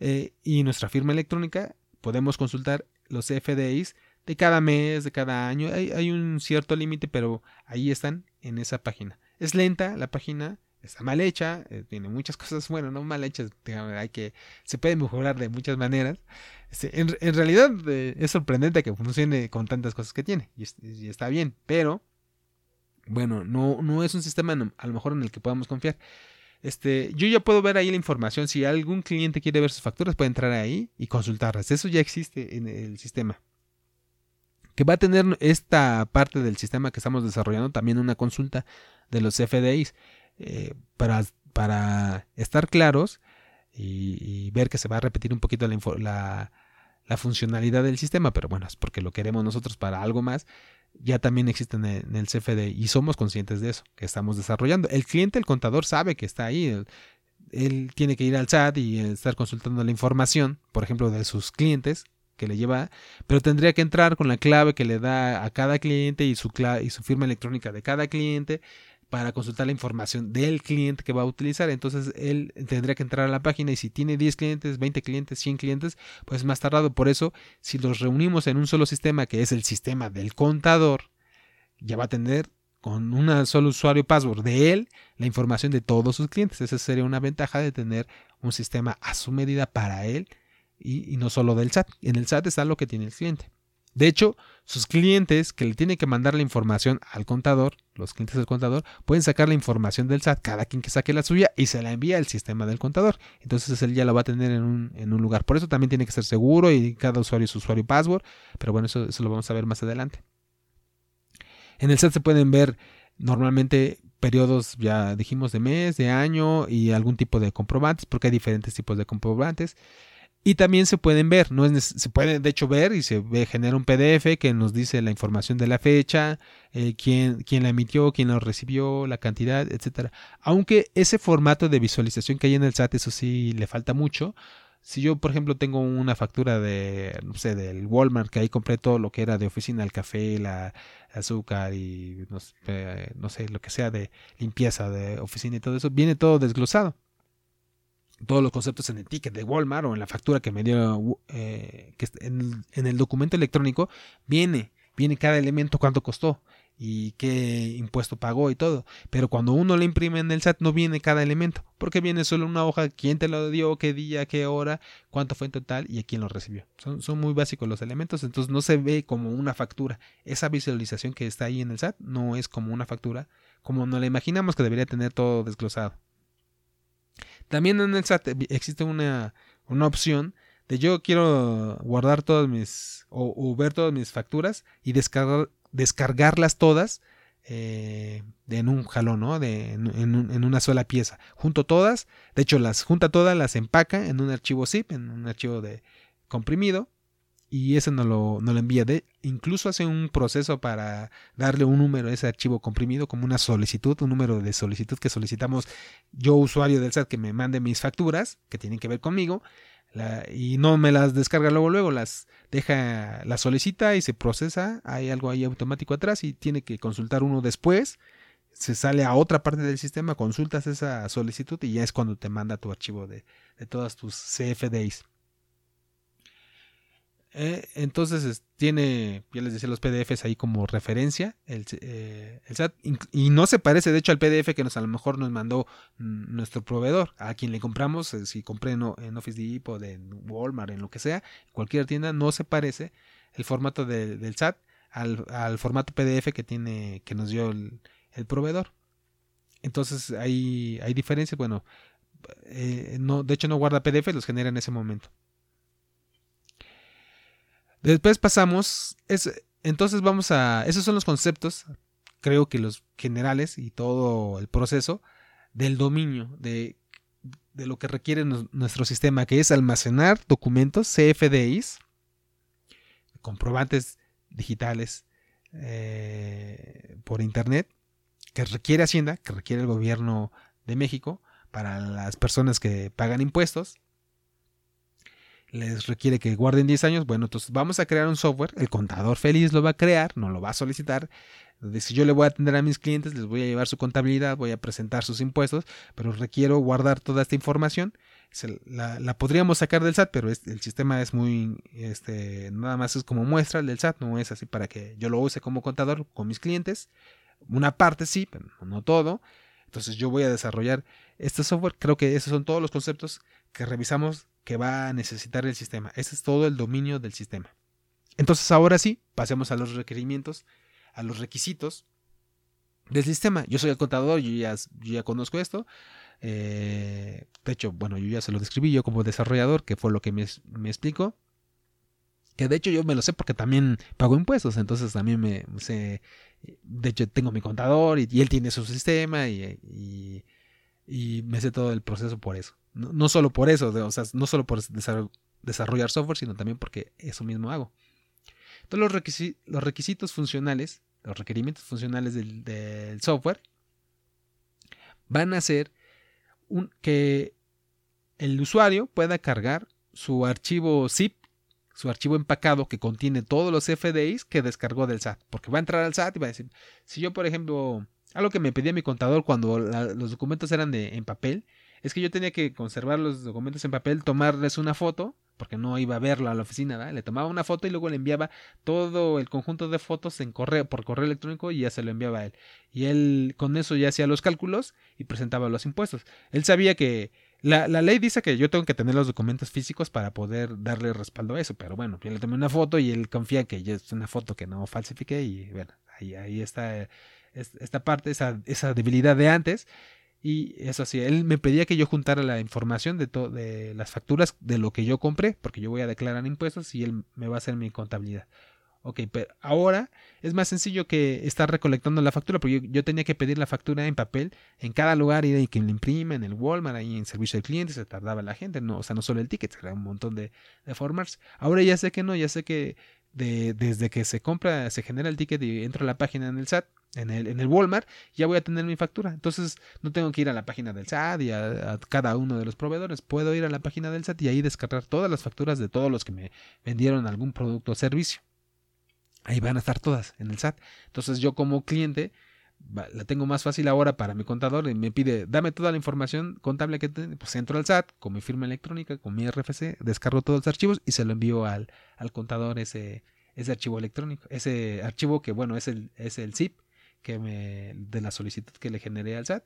eh, y nuestra firma electrónica, podemos consultar los FDIs de cada mes, de cada año. Hay, un cierto límite, pero ahí están en esa página. Es lenta la página, está mal hecha, eh, tiene muchas cosas, bueno, no mal hechas, hay que, se puede mejorar de muchas maneras. Este, en, realidad eh, es sorprendente que funcione con tantas cosas que tiene, y, está bien, pero bueno, no, no es un sistema a lo mejor en el que podamos confiar. Este, yo ya puedo ver ahí la información. Si algún cliente quiere ver sus facturas, puede entrar ahí y consultarlas. Eso ya existe en el sistema. que va a tener esta parte del sistema que estamos desarrollando también una consulta de los FDIs eh, para, para estar claros y, ver que se va a repetir un poquito la, la, funcionalidad del sistema, pero bueno, es porque lo queremos nosotros para algo más. Ya también existe en el, CFDI y somos conscientes de eso, que estamos desarrollando. El cliente, el contador, sabe que está ahí. él tiene que ir al chat y estar consultando la información, por ejemplo, de sus clientes, que le lleva, pero tendría que entrar con la clave que le da a cada cliente y su, y su firma electrónica de cada cliente para consultar la información del cliente que va a utilizar. Entonces él tendría que entrar a la página y si tiene 10 clientes, 20 clientes, 100 clientes, pues es más tardado. Por eso, si los reunimos en un solo sistema, que es el sistema del contador, ya va a tener con un solo usuario password de él la información de todos sus clientes. Esa sería una ventaja de tener un sistema a su medida para él y, no solo del SAT. En el SAT está lo que tiene el cliente. De hecho, sus clientes que le tienen que mandar la información al contador, los clientes del contador, pueden sacar la información del SAT, cada quien que saque la suya y se la envía al sistema del contador. Entonces él ya la va a tener en un, lugar. Por eso también tiene que ser seguro y cada usuario es usuario y password. Pero bueno, eso, eso lo vamos a ver más adelante. En el SAT se pueden ver normalmente periodos, ya dijimos, de mes, de año y algún tipo de comprobantes, porque hay diferentes tipos de comprobantes. Y también se pueden ver, no es, se puede de hecho ver y se ve, genera un PDF que nos dice la información de la fecha, eh, quién, quién, la emitió, quién la recibió, la cantidad, etcétera. Aunque ese formato de visualización que hay en el SAT, eso sí le falta mucho. Si yo, por ejemplo, tengo una factura de, no sé, del Walmart, que ahí compré todo lo que era de oficina, el café, la azúcar y eh, no sé, lo que sea de limpieza de oficina y todo eso, viene todo desglosado todos los conceptos en el ticket de Walmart o en la factura que me dio eh, que en, el documento electrónico viene viene cada elemento cuánto costó y qué impuesto pagó y todo. Pero cuando uno le imprime en el SAT no viene cada elemento, porque viene solo una hoja, quién te lo dio, qué día, qué hora, cuánto fue en total y a quién lo recibió. Son, son muy básicos los elementos, entonces no se ve como una factura. Esa visualización que está ahí en el SAT no es como una factura, como nos la imaginamos que debería tener todo desglosado. También en existe una, opción de yo quiero guardar todas mis o, ver todas mis facturas y descargar, descargarlas todas eh, en un jalón, ¿no? De, en, en, una sola pieza. Junto todas, de hecho las junta todas, las empaca en un archivo zip, en un archivo de comprimido y ese no lo, no lo envía. De, incluso hace un proceso para darle un número a ese archivo comprimido como una solicitud, un número de solicitud que solicitamos yo, usuario del SAT, que me mande mis facturas que tienen que ver conmigo. y no me las descarga luego, luego las deja, las solicita y se procesa. Hay algo ahí automático atrás y tiene que consultar uno después. Se sale a otra parte del sistema, consultas esa solicitud y ya es cuando te manda tu archivo de, de todas tus CFDIs. Eh, entonces tiene, ya les decía, los PDFs ahí como referencia, el, eh, SAT, y no se parece de hecho al PDF que nos a lo mejor nos mandó nuestro proveedor, a quien le compramos, eh, si compré en, Office Depot, en Walmart, en lo que sea, cualquier tienda, no se parece el formato del SAT al, formato PDF que tiene, que nos dio el, proveedor. Entonces hay, hay diferencias, bueno, no, de hecho no guarda PDF, los genera en ese momento. Después pasamos, es, entonces vamos a, esos son los conceptos, creo que los generales y todo el proceso del dominio, de, de lo que requiere nuestro sistema, que es almacenar documentos, CFDIs, comprobantes digitales eh, por Internet, que requiere Hacienda, que requiere el gobierno de México para las personas que pagan impuestos les requiere que guarden 10 años, bueno, entonces vamos a crear un software, el contador feliz lo va a crear, no lo va a solicitar. Si yo le voy a atender a mis clientes, les voy a llevar su contabilidad, voy a presentar sus impuestos, pero requiero guardar toda esta información. La, podríamos sacar del SAT, pero el sistema es muy, este, nada más es como muestra del SAT, no es así para que yo lo use como contador con mis clientes. Una parte sí, pero no todo. Entonces yo voy a desarrollar este software. Creo que esos son todos los conceptos que revisamos que va a necesitar el sistema. Ese es todo el dominio del sistema. Entonces ahora sí, pasemos a los requerimientos, a los requisitos del sistema. Yo soy el contador, yo ya, ya conozco esto. Eh, de hecho, bueno, yo ya se lo describí yo como desarrollador, que fue lo que me, me explicó. Que de hecho yo me lo sé porque también pago impuestos, entonces también me sé, de hecho tengo mi contador y, él tiene su sistema y, y, me sé todo el proceso por eso. No, solo por eso, o sea, no solo por desarrollar software, sino también porque eso mismo hago. Entonces los, requisitos funcionales, los requerimientos funcionales del, software, van a ser que el usuario pueda cargar su archivo zip, su archivo empacado que contiene todos los FDIs que descargó del SAT. Porque va a entrar al SAT y va a decir, si yo por ejemplo, algo que me pedía mi contador cuando los documentos eran de, en papel, es que yo tenía que conservar los documentos en papel, tomarles una foto porque no iba a verlo a la oficina, le tomaba una foto y luego le enviaba todo el conjunto de fotos en correo, por correo electrónico y ya se lo enviaba a él. Y él con eso ya hacía los cálculos y presentaba los impuestos. Él sabía que la, ley dice que yo tengo que tener los documentos físicos para poder darle respaldo a eso, pero bueno, yo le tomé una foto y él confía que ya es una foto que no falsifique y bueno, ahí, ahí está esta parte, esa, esa debilidad de antes y eso sí, él me pedía que yo juntara la información de, de las facturas de lo que yo compré, porque yo voy a declarar impuestos y él me va a hacer mi contabilidad. Ok, pero ahora es más sencillo que estar recolectando la factura, porque yo, tenía que pedir la factura en papel en cada lugar y que me imprima en el Walmart, ahí en servicio al cliente, se tardaba la gente, no, o sea, no solo el ticket, era un montón de, de. Ahora ya sé que no, ya sé que de, desde que se compra, se genera el ticket y entro a la página en el SAT, en el, en el Walmart, ya voy a tener mi factura. Entonces no tengo que ir a la página del SAT y a, cada uno de los proveedores. Puedo ir a la página del SAT y ahí descargar todas las facturas de todos los que me vendieron algún producto o servicio. Ahí van a estar todas en el SAT. Entonces yo como cliente la tengo más fácil ahora para mi contador y me pide, dame toda la información contable que tengo, pues entro al SAT con mi firma electrónica, con mi RFC, descargo todos los archivos y se lo envío al, al contador ese, ese archivo electrónico, ese archivo que bueno, es el, es el zip que de la solicitud que le generé al SAT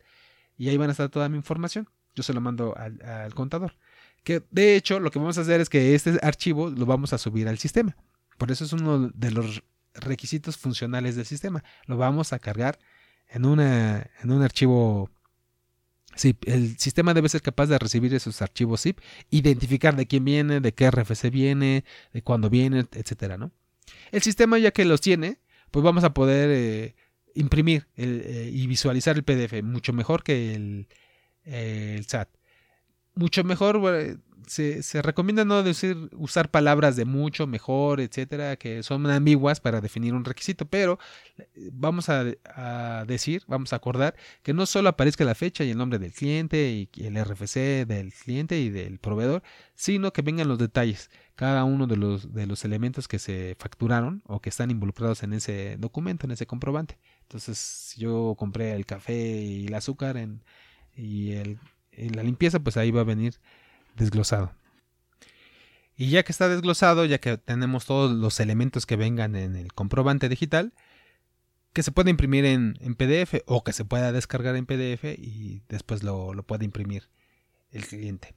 y ahí van a estar toda mi información. Yo se lo mando al, contador. Que de hecho lo que vamos a hacer es que este archivo lo vamos a subir al sistema. Por eso es uno de los requisitos funcionales del sistema. Lo vamos a cargar en, una, en un archivo zip. El sistema debe ser capaz de recibir esos archivos zip, identificar de quién viene, de qué RFC viene, de cuándo viene, etcétera, ¿no? El sistema ya que los tiene, pues vamos a poder eh, imprimir eh, y visualizar el PDF mucho mejor que el, el SAT. Mucho mejor, se, recomienda no decir usar palabras de mucho, mejor, etcétera, que son ambiguas para definir un requisito, pero eh, vamos a, decir, vamos a acordar que no solo aparezca la fecha y el nombre del cliente y el RFC del cliente y del proveedor, sino que vengan los detalles, cada uno de los, de los elementos que se facturaron o que están involucrados en ese documento, en ese comprobante. Entonces, yo compré el café y el azúcar y, el, la limpieza, pues ahí va a venir desglosado. Y ya que está desglosado, ya que tenemos todos los elementos que vengan en el comprobante digital, que se puede imprimir en, PDF o que se pueda descargar en PDF y después lo, lo puede imprimir el cliente.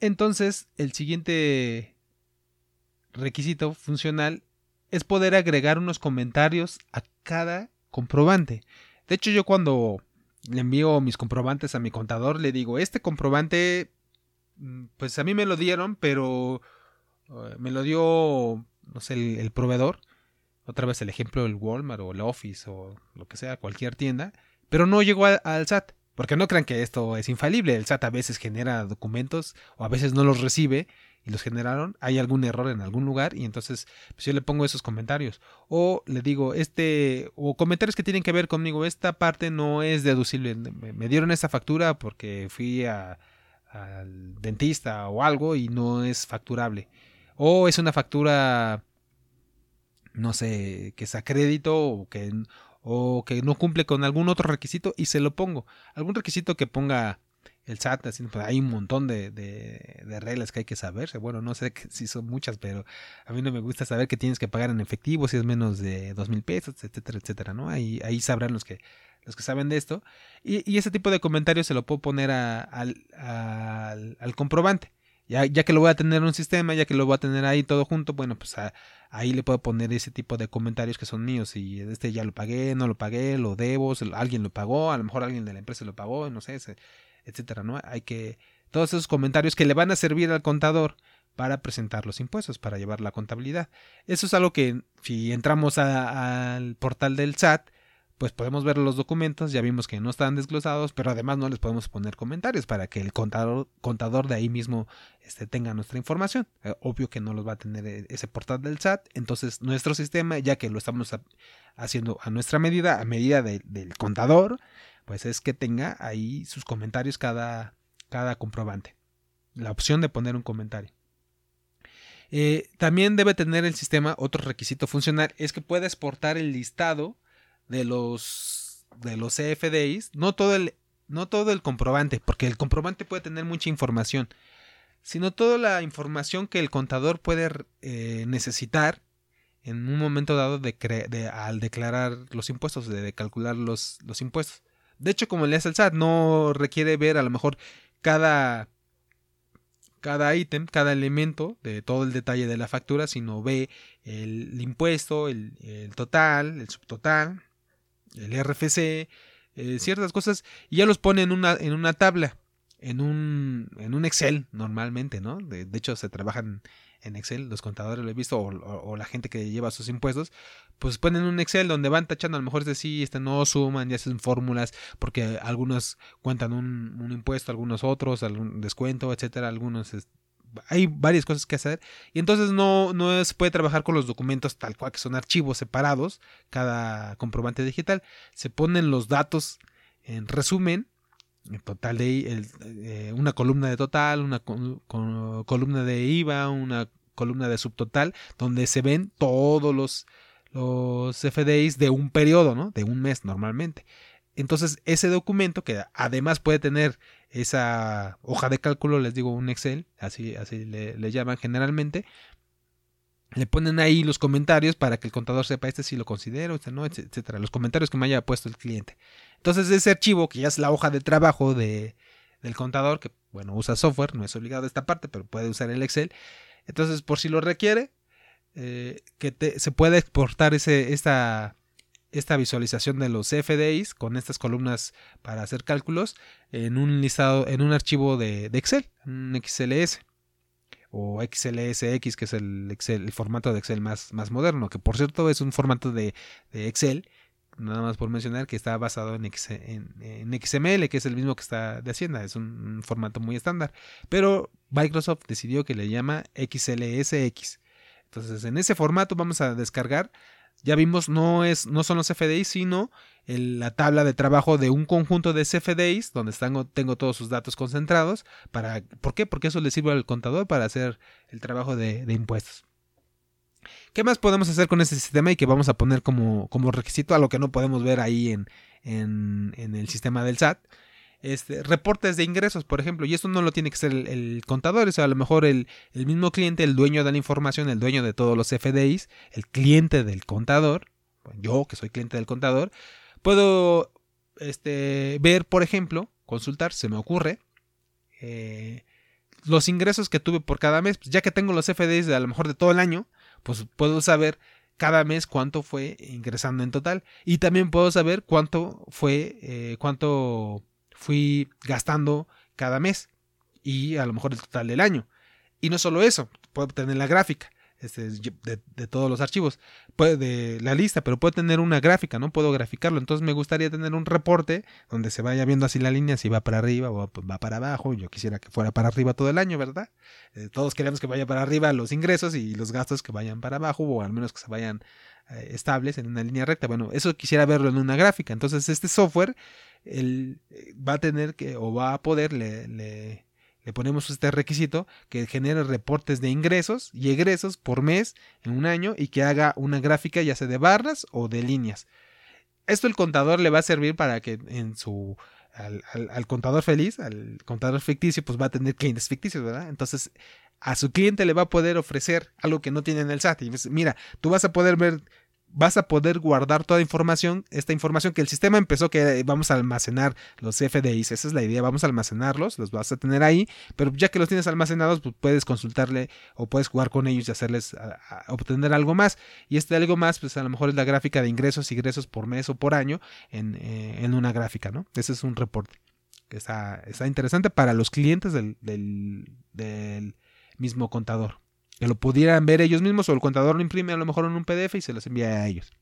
Entonces, el siguiente requisito funcional es poder agregar unos comentarios a cada comprobante. De hecho, yo cuando le envío mis comprobantes a mi contador, le digo, este comprobante Mm, pues a mí me lo dieron, pero eh, me lo dio, no sé, el, proveedor. Otra vez el ejemplo del Walmart o el Office o lo que sea, cualquier tienda. Pero no llegó al SAT. Porque no crean que esto es infalible. El SAT a veces genera documentos o a veces no los recibe y los generaron. Hay algún error en algún lugar y entonces pues yo le pongo esos comentarios. O le digo, este, o comentarios que tienen que ver conmigo. Esta parte no es deducible. Me dieron esta factura porque fui a, al dentista o algo y no es facturable. O es una factura, no sé, que es a crédito o que, o que no cumple con algún otro requisito y se lo pongo. Algún requisito que ponga el SAT, así, pues hay un montón de, de, reglas que hay que saber. Bueno, no sé si son muchas, pero a mí no me gusta saber que tienes que pagar en efectivo si es menos de dos mil pesos, etcétera, etcétera, ¿no? Ahí, ahí sabrán los que los que saben de esto. Y, ese tipo de comentarios se lo puedo poner al, comprobante. Ya, ya, que lo voy a tener en un sistema, ya que lo voy a tener ahí todo junto, bueno, pues ahí le puedo poner ese tipo de comentarios que son míos. Y este ya lo pagué, no lo pagué, lo debo, alguien lo pagó, a lo mejor alguien de la empresa lo pagó, no sé, etcétera, ¿no? Hay que. Todos esos comentarios que le van a servir al contador para presentar los impuestos, para llevar la contabilidad. Eso es algo que si entramos al portal del SAT, pues podemos ver los documentos, ya vimos que no están desglosados, pero además no les podemos poner comentarios para que el contador, contador de ahí mismo este, tenga nuestra información. Eh, obvio que no los va a tener eh, ese portal del SAT, entonces nuestro sistema, ya que lo estamos haciendo a nuestra medida, a medida del contador, pues es que tenga ahí sus comentarios cada, cada comprobante. La opción de poner un comentario. Eh, también debe tener el sistema otro requisito funcional, es que pueda exportar el listado de los de los CFDIs, no todo el no todo el comprobante, porque el comprobante puede tener mucha información, sino toda la información que el contador puede eh, necesitar en un momento dado de, de, al declarar los impuestos, de, calcular los, los, impuestos. De hecho, como le hace el SAT, no requiere ver a lo mejor cada cada ítem, cada elemento de todo el detalle de la factura, sino ve el, impuesto, el, el, total, el subtotal, el RFC, eh, ciertas cosas, y ya los pone en una, en una tabla, en un, en un Excel normalmente, ¿no? De, hecho, se trabajan en Excel, los contadores lo he visto, o, la gente que lleva sus impuestos, pues ponen un Excel donde van tachando, a lo mejor de sí, este no suman, ya hacen fórmulas, porque algunos cuentan un, un impuesto, algunos otros, algún descuento, etcétera, algunos hay varias cosas que hacer y entonces no, no se puede trabajar con los documentos tal cual que son archivos separados cada comprobante digital se ponen los datos en resumen en total de eh, una columna de total una columna de IVA una columna de subtotal donde se ven todos los los FDIs de un periodo no de un mes normalmente. Entonces ese documento que además puede tener esa hoja de cálculo, les digo un Excel, así, así le, llaman generalmente, le ponen ahí los comentarios para que el contador sepa este si lo considero, este no, etcétera, los comentarios que me haya puesto el cliente. Entonces ese archivo, que ya es la hoja de trabajo de, del contador, que bueno, usa software, no es obligado esta parte, pero puede usar el Excel. Entonces, por si lo requiere, eh, que se puede exportar ese, esta, esta visualización de los FDIs con estas columnas para hacer cálculos en un listado, en un archivo de, Excel, un XLS o XLSX, que es el, Excel, el formato de Excel más, más moderno, que por cierto es un formato de, Excel, nada más por mencionar, que está basado en, en, XML, que es el mismo que está de Hacienda, es un, formato muy estándar, pero Microsoft decidió que le llama XLSX. Entonces en ese formato vamos a descargar ya vimos, no, es, no son los CFDIs, sino la tabla de trabajo de un conjunto de CFDIs, donde tengo todos sus datos concentrados. Para, ¿Por qué? Porque eso le sirve al contador para hacer el trabajo de, impuestos. ¿Qué más podemos hacer con este sistema y que vamos a poner como, como requisito a lo que no podemos ver ahí en, en el sistema del SAT? Este, reportes de ingresos, por ejemplo, y esto no lo tiene que ser el, contador, o sea, a lo mejor el, mismo cliente, el dueño de la información, el dueño de todos los FDIs, el cliente del contador, yo que soy cliente del contador, puedo este, ver, por ejemplo, consultar, se me ocurre, eh, los ingresos que tuve por cada mes, pues ya que tengo los FDIs de a lo mejor de todo el año, pues puedo saber cada mes cuánto fue ingresando en total. Y también puedo saber cuánto fue, eh, cuánto fui gastando cada mes y a lo mejor el total del año. Y no solo eso, puedo tener la gráfica este, de, todos los archivos, de la lista, pero puedo tener una gráfica, ¿no? Puedo graficarlo. Entonces me gustaría tener un reporte donde se vaya viendo así la línea, si va para arriba o va para abajo. Yo quisiera que fuera para arriba todo el año, ¿verdad? Eh, todos queremos que vaya para arriba los ingresos y los gastos que vayan para abajo o al menos que se vayan eh, estables en una línea recta. Bueno, eso quisiera verlo en una gráfica. Entonces este software él eh, va a tener que o va a poder, le, le, ponemos este requisito que genere reportes de ingresos y egresos por mes en un año y que haga una gráfica ya sea de barras o de líneas. Esto el contador le va a servir para que en su al, al, contador feliz, al contador ficticio, pues va a tener clientes ficticios, ¿verdad? Entonces a su cliente le va a poder ofrecer algo que no tiene en el SAT. Y mira, tú vas a poder ver vas a poder guardar toda información, esta información que el sistema empezó que vamos a almacenar los FDIs, esa es la idea, vamos a almacenarlos, los vas a tener ahí, pero ya que los tienes almacenados, pues puedes consultarle o puedes jugar con ellos y hacerles obtener algo más. Y este algo más, pues a lo mejor es la gráfica de ingresos y egresos por mes o por año en, eh, una gráfica, ¿no? Ese es un reporte. Está, está interesante para los clientes del, del mismo contador. Que lo pudieran ver ellos mismos o el contador lo imprime a lo mejor en un PDF y se los envía a ellos.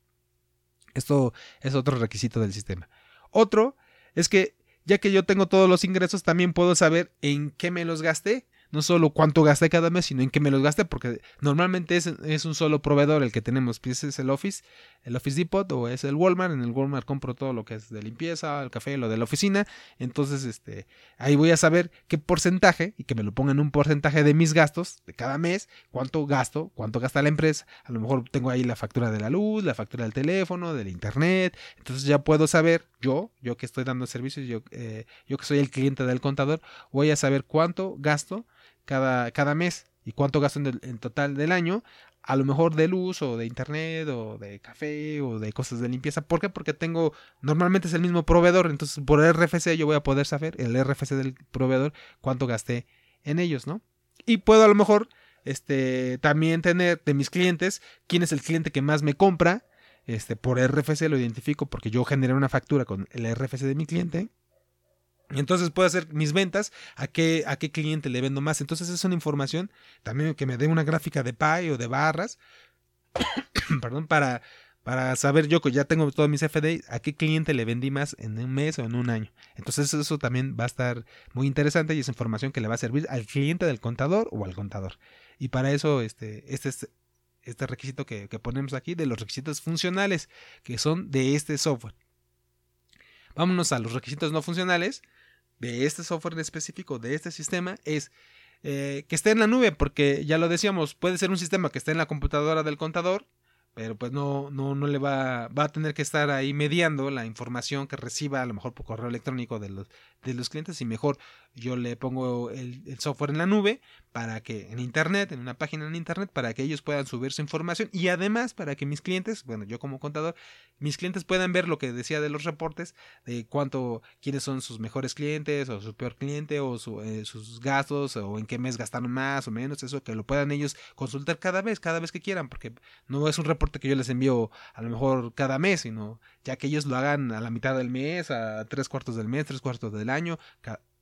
Esto es otro requisito del sistema. Otro es que ya que yo tengo todos los ingresos, también puedo saber en qué me los gasté no solo cuánto gasté cada mes, sino en qué me los gasté, porque normalmente es, un solo proveedor el que tenemos, pues es el Office, el Office Depot o es el Walmart, en el Walmart compro todo lo que es de limpieza, el café, lo de la oficina, entonces este, ahí voy a saber qué porcentaje, y que me lo pongan un porcentaje de mis gastos de cada mes, cuánto gasto, cuánto gasta la empresa, a lo mejor tengo ahí la factura de la luz, la factura del teléfono, del internet, entonces ya puedo saber, yo, yo que estoy dando servicios, yo, eh, yo que soy el cliente del contador, voy a saber cuánto gasto, cada, cada mes y cuánto gasto en, total del año, a lo mejor de luz o de internet o de café o de cosas de limpieza. ¿Por qué? Porque tengo, normalmente es el mismo proveedor, entonces por RFC yo voy a poder saber, el RFC del proveedor, cuánto gasté en ellos, ¿no? Y puedo a lo mejor este, también tener de mis clientes quién es el cliente que más me compra. Este, por RFC lo identifico porque yo generé una factura con el RFC de mi cliente entonces puedo hacer mis ventas, a qué, a qué cliente le vendo más. Entonces es una información también que me dé una gráfica de pie o de barras, perdón, para, para saber yo que ya tengo todos mis FDI, a qué cliente le vendí más en un mes o en un año. Entonces eso también va a estar muy interesante y es información que le va a servir al cliente del contador o al contador. Y para eso este, este, este requisito que ponemos aquí de los requisitos funcionales que son de este software. Vámonos a los requisitos no funcionales de este software en específico, de este sistema, es eh, que esté en la nube, porque ya lo decíamos, puede ser un sistema que esté en la computadora del contador, pero pues no, no, no le va, va a tener que estar ahí mediando la información que reciba a lo mejor por correo electrónico de los, de los clientes y mejor yo le pongo el, software en la nube para que en internet, en una página en internet, para que ellos puedan subir su información y además para que mis clientes, bueno, yo como contador, mis clientes puedan ver lo que decía de los reportes, de cuánto, quiénes son sus mejores clientes o su peor cliente o eh, sus gastos o en qué mes gastaron más o menos, eso que lo puedan ellos consultar cada vez, cada vez que quieran, porque no es un reporte que yo les envío a lo mejor cada mes, sino ya que ellos lo hagan a la mitad del mes, a tres cuartos del mes, tres cuartos del año,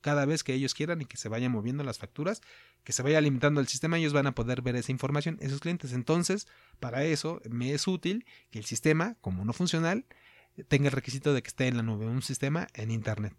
cada vez que ellos quieran y que se vayan moviendo las facturas, que se vaya limitando el sistema, ellos van a poder ver esa información, esos clientes. Entonces, para eso me es útil que el sistema, como no funcional, tenga el requisito de que esté en la nube, un sistema en Internet.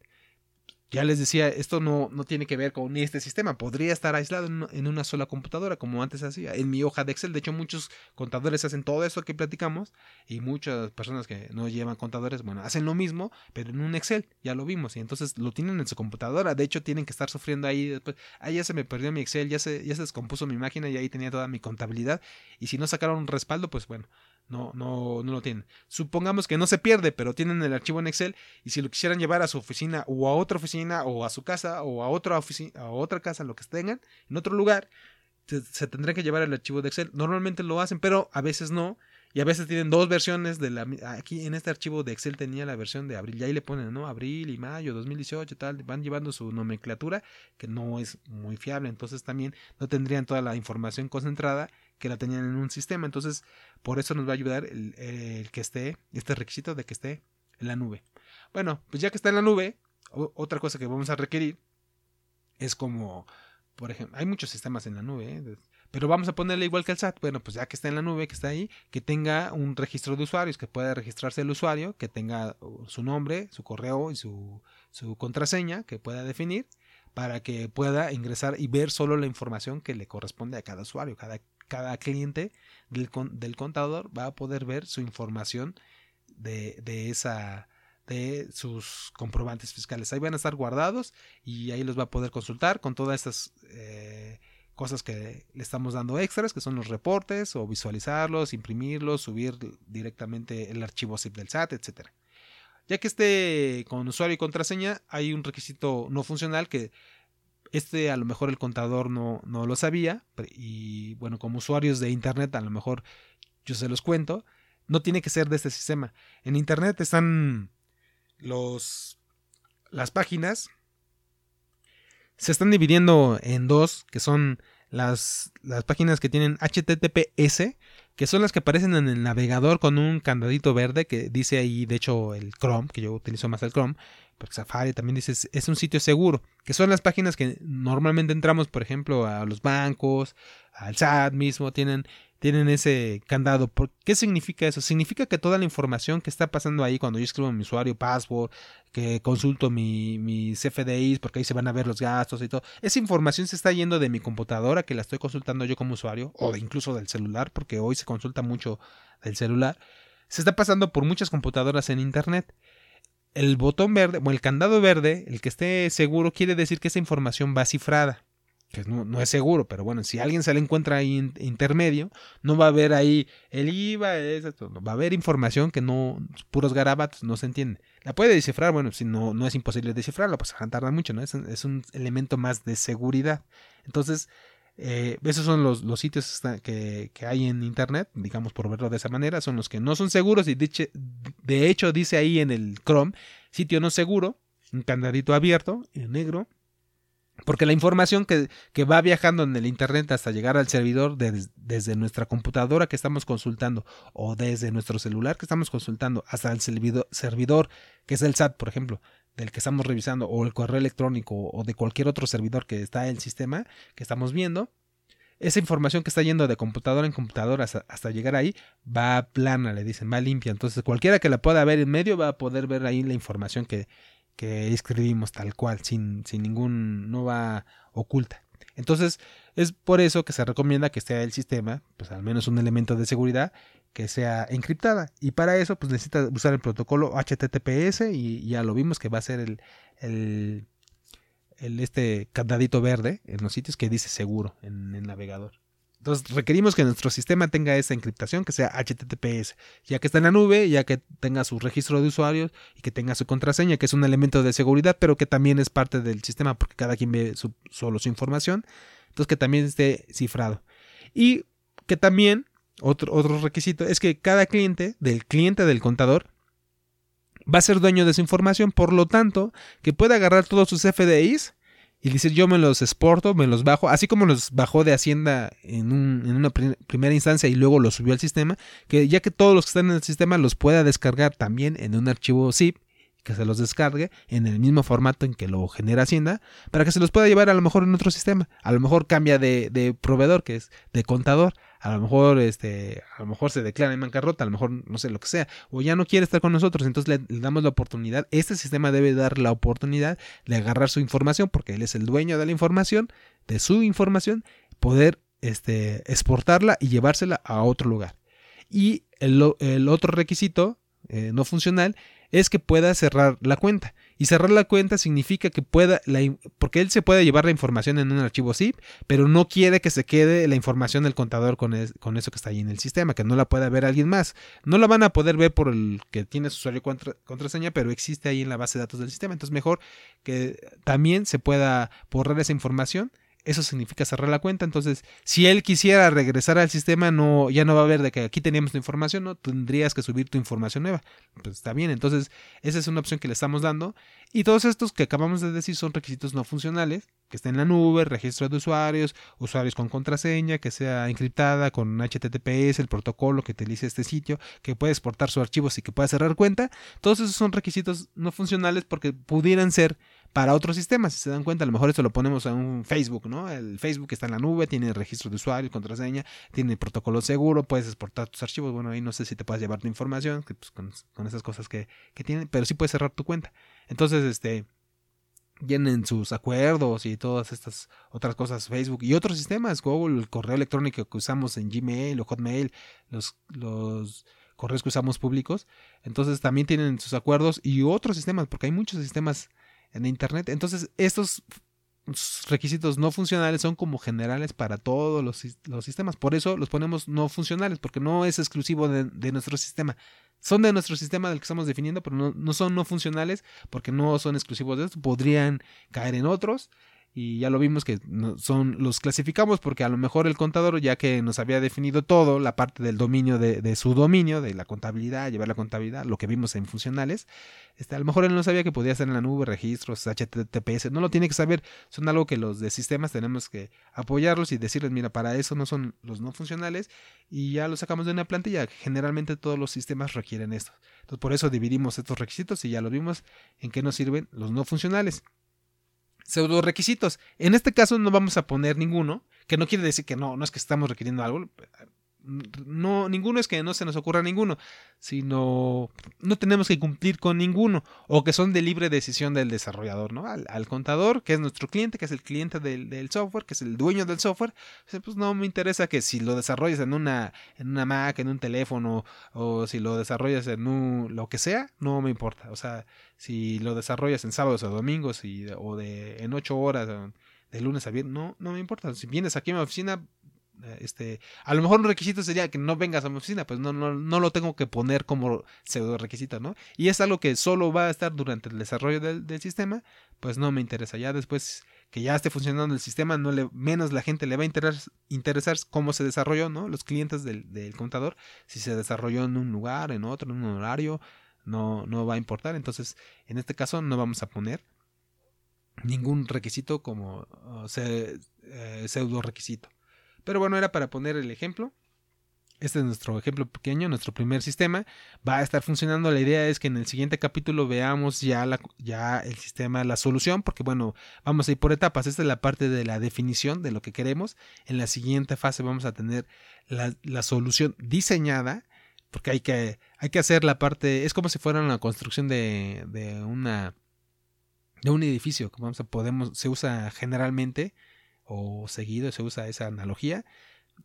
Ya les decía, esto no, no tiene que ver con este sistema, podría estar aislado en, una sola computadora, como antes hacía. En mi hoja de Excel, de hecho, muchos contadores hacen todo eso que platicamos y muchas personas que no llevan contadores, bueno, hacen lo mismo, pero en un Excel, ya lo vimos, y entonces lo tienen en su computadora. De hecho, tienen que estar sufriendo ahí después, ah, ya se me perdió mi Excel, ya se, ya se descompuso mi máquina y ahí tenía toda mi contabilidad. Y si no sacaron un respaldo, pues bueno, no, no, no lo tienen. Supongamos que no se pierde, pero tienen el archivo en Excel y si lo quisieran llevar a su oficina o a otra oficina o a su casa o a otra oficina, a otra casa, lo que tengan, en otro lugar, se, se tendrán que llevar el archivo de Excel. Normalmente lo hacen, pero a veces no. Y a veces tienen dos versiones de la... Aquí en este archivo de Excel tenía la versión de abril. Y ahí le ponen, ¿no? Abril y mayo 2018, tal. Van llevando su nomenclatura que no es muy fiable. Entonces también no tendrían toda la información concentrada que la tenían en un sistema. Entonces, por eso nos va a ayudar el, que esté, este requisito de que esté en la nube. Bueno, pues ya que está en la nube, otra cosa que vamos a requerir es como, por ejemplo, hay muchos sistemas en la nube, ¿eh? pero vamos a ponerle igual que el SAT. Bueno, pues ya que está en la nube, que está ahí, que tenga un registro de usuarios, que pueda registrarse el usuario, que tenga su nombre, su correo y su, su contraseña, que pueda definir para que pueda ingresar y ver solo la información que le corresponde a cada usuario, cada cada cliente del, del contador va a poder ver su información de, de esa de sus comprobantes fiscales. Ahí van a estar guardados y ahí los va a poder consultar con todas estas eh, cosas que le estamos dando extras, que son los reportes o visualizarlos, imprimirlos, subir directamente el archivo zip del SAT, etcétera. Ya que esté con usuario y contraseña, hay un requisito no funcional que este a lo mejor el contador no, no lo sabía y bueno, como usuarios de Internet a lo mejor yo se los cuento, no tiene que ser de este sistema. En Internet están los las páginas se están dividiendo en dos, que son las, las páginas que tienen HTTPS, que son las que aparecen en el navegador con un candadito verde que dice ahí, de hecho, el Chrome, que yo utilizo más el Chrome, porque Safari también dice es un sitio seguro, que son las páginas que normalmente entramos, por ejemplo, a los bancos, al SAT mismo, tienen tienen ese candado. ¿Qué significa eso? Significa que toda la información que está pasando ahí cuando yo escribo mi usuario, password, que consulto mi, mis FDIs, porque ahí se van a ver los gastos y todo, esa información se está yendo de mi computadora, que la estoy consultando yo como usuario, o incluso del celular, porque hoy se consulta mucho del celular, se está pasando por muchas computadoras en Internet. El botón verde, o el candado verde, el que esté seguro, quiere decir que esa información va cifrada que no, es seguro, pero bueno, si alguien se le encuentra ahí intermedio, no va a haber ahí el IVA, va a haber información que no, puros garabatos, no se entiende. La puede descifrar, bueno, si no, no es imposible descifrarla, pues tarda mucho, ¿no? Es, es un elemento más de seguridad. Entonces, eh, esos son los, los sitios que, que, hay en Internet, digamos por verlo de esa manera, son los que no son seguros y de, hecho dice ahí en el Chrome, sitio no seguro, un candadito abierto, en negro, porque la información que, va viajando en el Internet hasta llegar al servidor desde nuestra computadora que estamos consultando o desde nuestro celular que estamos consultando hasta el servidor, que es el SAT, por ejemplo, del que estamos revisando o el correo electrónico o de cualquier otro servidor que está en el sistema que estamos viendo, esa información que está yendo de computadora en computadora hasta, llegar ahí va plana, le dicen, va limpia. Entonces cualquiera que la pueda ver en medio va a poder ver ahí la información que, que escribimos tal cual, sin, sin ningún, no va oculta. Entonces, es por eso que se recomienda que esté el sistema, pues al menos un elemento de seguridad, que sea encriptada. Y para eso, pues necesita usar el protocolo HTTPS y ya lo vimos que va a ser el, el, este candadito verde en los sitios que dice seguro en el navegador. Entonces requerimos que nuestro sistema tenga esa encriptación que sea HTTPS, ya que está en la nube, ya que tenga su registro de usuarios y que tenga su contraseña, que es un elemento de seguridad, pero que también es parte del sistema porque cada quien ve solo su información. Entonces que también esté cifrado. Y que también, otro, requisito, es que cada cliente, del cliente del contador, va a ser dueño de su información, por lo tanto, que pueda agarrar todos sus FDIs y decir yo me los exporto, me los bajo, así como los bajó de Hacienda en, un, en una primera instancia y luego los subió al sistema, que ya que todos los que están en el sistema los pueda descargar también en un archivo zip que se los descargue en el mismo formato en que lo genera Hacienda, para que se los pueda llevar a lo mejor en otro sistema. A lo mejor cambia de, de proveedor, que es de contador, a lo mejor este a lo mejor se declara en bancarrota, a lo mejor no sé lo que sea, o ya no quiere estar con nosotros, entonces le, damos la oportunidad, este sistema debe dar la oportunidad de agarrar su información porque él es el dueño de la información, de su información, poder este exportarla y llevársela a otro lugar. Y el, otro requisito eh, no funcional es que pueda cerrar la cuenta. Y cerrar la cuenta significa que pueda, porque él se puede llevar la información en un archivo zip, pero no quiere que se quede la información del contador con, con eso que está ahí en el sistema, que no la pueda ver alguien más. No la van a poder ver por el que tiene su usuario contra, contraseña, pero existe ahí en la base de datos del sistema. Entonces mejor que también se pueda borrar esa información eso significa cerrar la cuenta. Entonces, si él quisiera regresar al sistema, no, ya no va a ver de que aquí teníamos tu información, no tendrías que subir tu información nueva. Pues está bien. Entonces, esa es una opción que le estamos dando. Y todos estos que acabamos de decir son requisitos no funcionales, que estén en la nube, registro de usuarios, usuarios con contraseña, que sea encriptada con HTTPS, el protocolo que utilice este sitio, que pueda exportar sus archivos y que pueda cerrar cuenta. Todos esos son requisitos no funcionales porque pudieran ser para otros sistemas. Si se dan cuenta, a lo mejor esto lo ponemos a un Facebook, ¿no? El Facebook está en la nube, tiene registro de usuario, contraseña, tiene protocolo seguro, puedes exportar tus archivos. Bueno, ahí no sé si te puedes llevar tu información pues, con, esas cosas que, que tiene, pero sí puedes cerrar tu cuenta. Entonces, este llenen sus acuerdos y todas estas otras cosas, Facebook y otros sistemas, Google, el correo electrónico que usamos en Gmail o Hotmail, los, los correos que usamos públicos, entonces también tienen sus acuerdos y otros sistemas, porque hay muchos sistemas en Internet. Entonces, estos requisitos no funcionales son como generales para todos los, los, sistemas. Por eso los ponemos no funcionales, porque no es exclusivo de, nuestro sistema. Son de nuestro sistema del que estamos definiendo, pero no, no, son no funcionales porque no son exclusivos de esto. Podrían caer en otros. Y ya lo vimos que son los clasificamos porque a lo mejor el contador ya que nos había definido todo la parte del dominio de, su dominio de la contabilidad llevar la contabilidad lo que vimos en funcionales este, a lo mejor él no sabía que podía hacer en la nube registros HTTPS no lo tiene que saber. Son algo que los de sistemas tenemos que apoyarlos y decirles mira para eso no son los no funcionales y ya lo sacamos de una plantilla. Generalmente todos los sistemas requieren esto. Entonces por eso dividimos estos requisitos y ya lo vimos en qué nos sirven los no funcionales pseudo requisitos. En este caso no vamos a poner ninguno, que no quiere decir que no, no es que estamos requiriendo algo, no, ninguno es que no se nos ocurra ninguno, sino no tenemos que cumplir con ninguno, o que son de libre decisión del desarrollador, ¿no? Al, contador, que es nuestro cliente, que es el cliente del, software, que es el dueño del software, pues no me interesa que si lo desarrolles en una, en una Mac, en un teléfono, o si lo desarrollas en un, lo que sea, no me importa. O sea, si lo desarrollas en sábados o domingos o de, en ocho horas, de lunes a viernes, no, no me importa. Si vienes aquí a mi oficina, este, a lo mejor un requisito sería que no vengas a mi oficina, pues no, no, no lo tengo que poner como pseudo requisito, ¿no? Y es algo que solo va a estar durante el desarrollo del, sistema, pues no me interesa. Ya después que ya esté funcionando el sistema, no menos la gente le va a interesar, interesar cómo se desarrolló, ¿no? Los clientes del, del, contador, si se desarrolló en un lugar, en otro, en un horario, no, no va a importar. Entonces, en este caso no vamos a poner ningún requisito como eh, pseudo requisito. Pero bueno, era para poner el ejemplo. Este es nuestro ejemplo pequeño, nuestro primer sistema. Va a estar funcionando. La idea es que en el siguiente capítulo veamos ya, la, ya el sistema, la solución, porque bueno, vamos a ir por etapas. Esta es la parte de la definición de lo que queremos. En la siguiente fase vamos a tener la, solución diseñada, porque hay que, hay que hacer la parte, es como si fuera una construcción de, de una de un edificio, como podemos, se usa generalmente o seguido se usa esa analogía,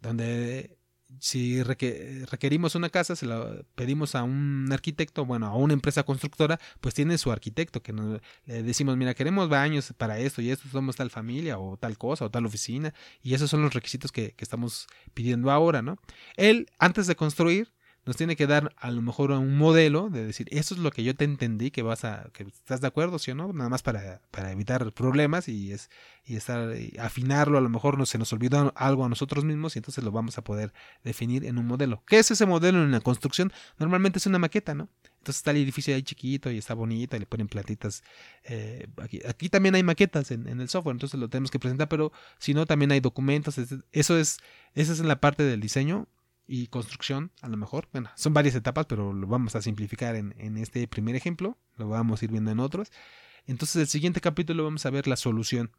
donde si requerimos una casa, se la pedimos a un arquitecto, bueno, a una empresa constructora, pues tiene su arquitecto, que nos, le decimos, mira, queremos baños para esto y esto, somos tal familia o tal cosa o tal oficina, y esos son los requisitos que, que estamos pidiendo ahora, ¿no? Él, antes de construir, nos tiene que dar a lo mejor un modelo de decir, eso es lo que yo te entendí, que vas a, que estás de acuerdo, ¿sí o no? Nada más para, para evitar problemas y es, y estar, afinarlo, a lo mejor no, se nos olvidó algo a nosotros mismos y entonces lo vamos a poder definir en un modelo. ¿Qué es ese modelo en la construcción? Normalmente es una maqueta, ¿no? Entonces está el edificio ahí chiquito y está bonito y le ponen platitas. Eh, aquí, aquí, también hay maquetas en, en, el software, entonces lo tenemos que presentar, pero si no, también hay documentos. Eso es, esa es la parte del diseño y construcción, a lo mejor. Bueno, son varias etapas, pero lo vamos a simplificar en, en este primer ejemplo. Lo vamos a ir viendo en otros. Entonces, el siguiente capítulo vamos a ver la solución.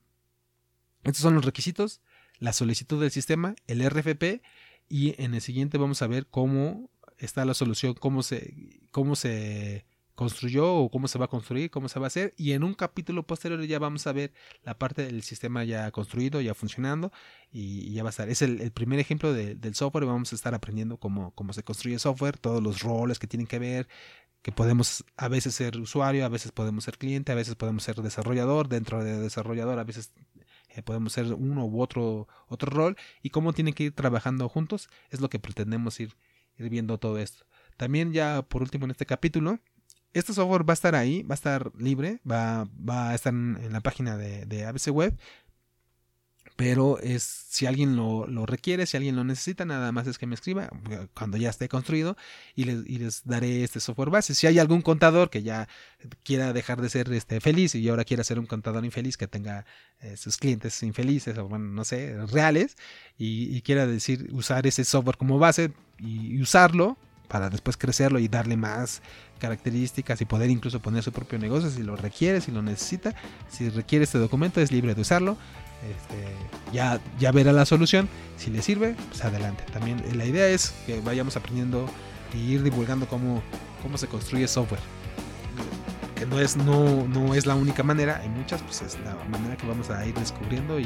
Estos son los requisitos, la solicitud del sistema, el RFP, y en el siguiente vamos a ver cómo está la solución, cómo se, cómo se construyó o cómo se va a construir, cómo se va a hacer. Y en un capítulo posterior ya vamos a ver la parte del sistema ya construido, ya funcionando y, ya va a estar. Es el, primer ejemplo del software. Vamos a estar aprendiendo cómo, cómo se construye software, todos los roles que tienen que ver, que podemos a veces ser usuario, a veces podemos ser cliente, a veces podemos ser desarrollador, dentro de desarrollador a veces eh, podemos ser uno u otro, otro rol y cómo tienen que ir trabajando juntos es lo que pretendemos ir, ir viendo todo esto. También ya por último en este capítulo este software va a estar ahí, va a estar libre, va, va a estar en, la página de, ABC Web. Pero es si alguien lo, lo, requiere, si alguien lo necesita, nada más es que me escriba cuando ya esté construido y les, y les daré este software base. Si hay algún contador que ya quiera dejar de ser este, feliz y ahora quiera ser un contador infeliz que tenga eh, sus clientes infelices o bueno, no sé, reales y, quiera decir usar ese software como base y usarlo, para después crecerlo y darle más características y poder incluso poner su propio negocio si lo requiere, si lo necesita. Si requiere este documento es libre de usarlo. Este, ya, ya verá la solución. Si le sirve, pues adelante. También eh, la idea es que vayamos aprendiendo y ir divulgando cómo, cómo se construye software. Que no es, no, no es la única manera, hay muchas, pues es la manera que vamos a ir descubriendo y,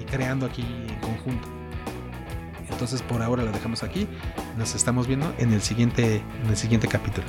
y creando aquí en conjunto. Entonces por ahora la dejamos aquí. Nos estamos viendo en el siguiente, en el siguiente capítulo.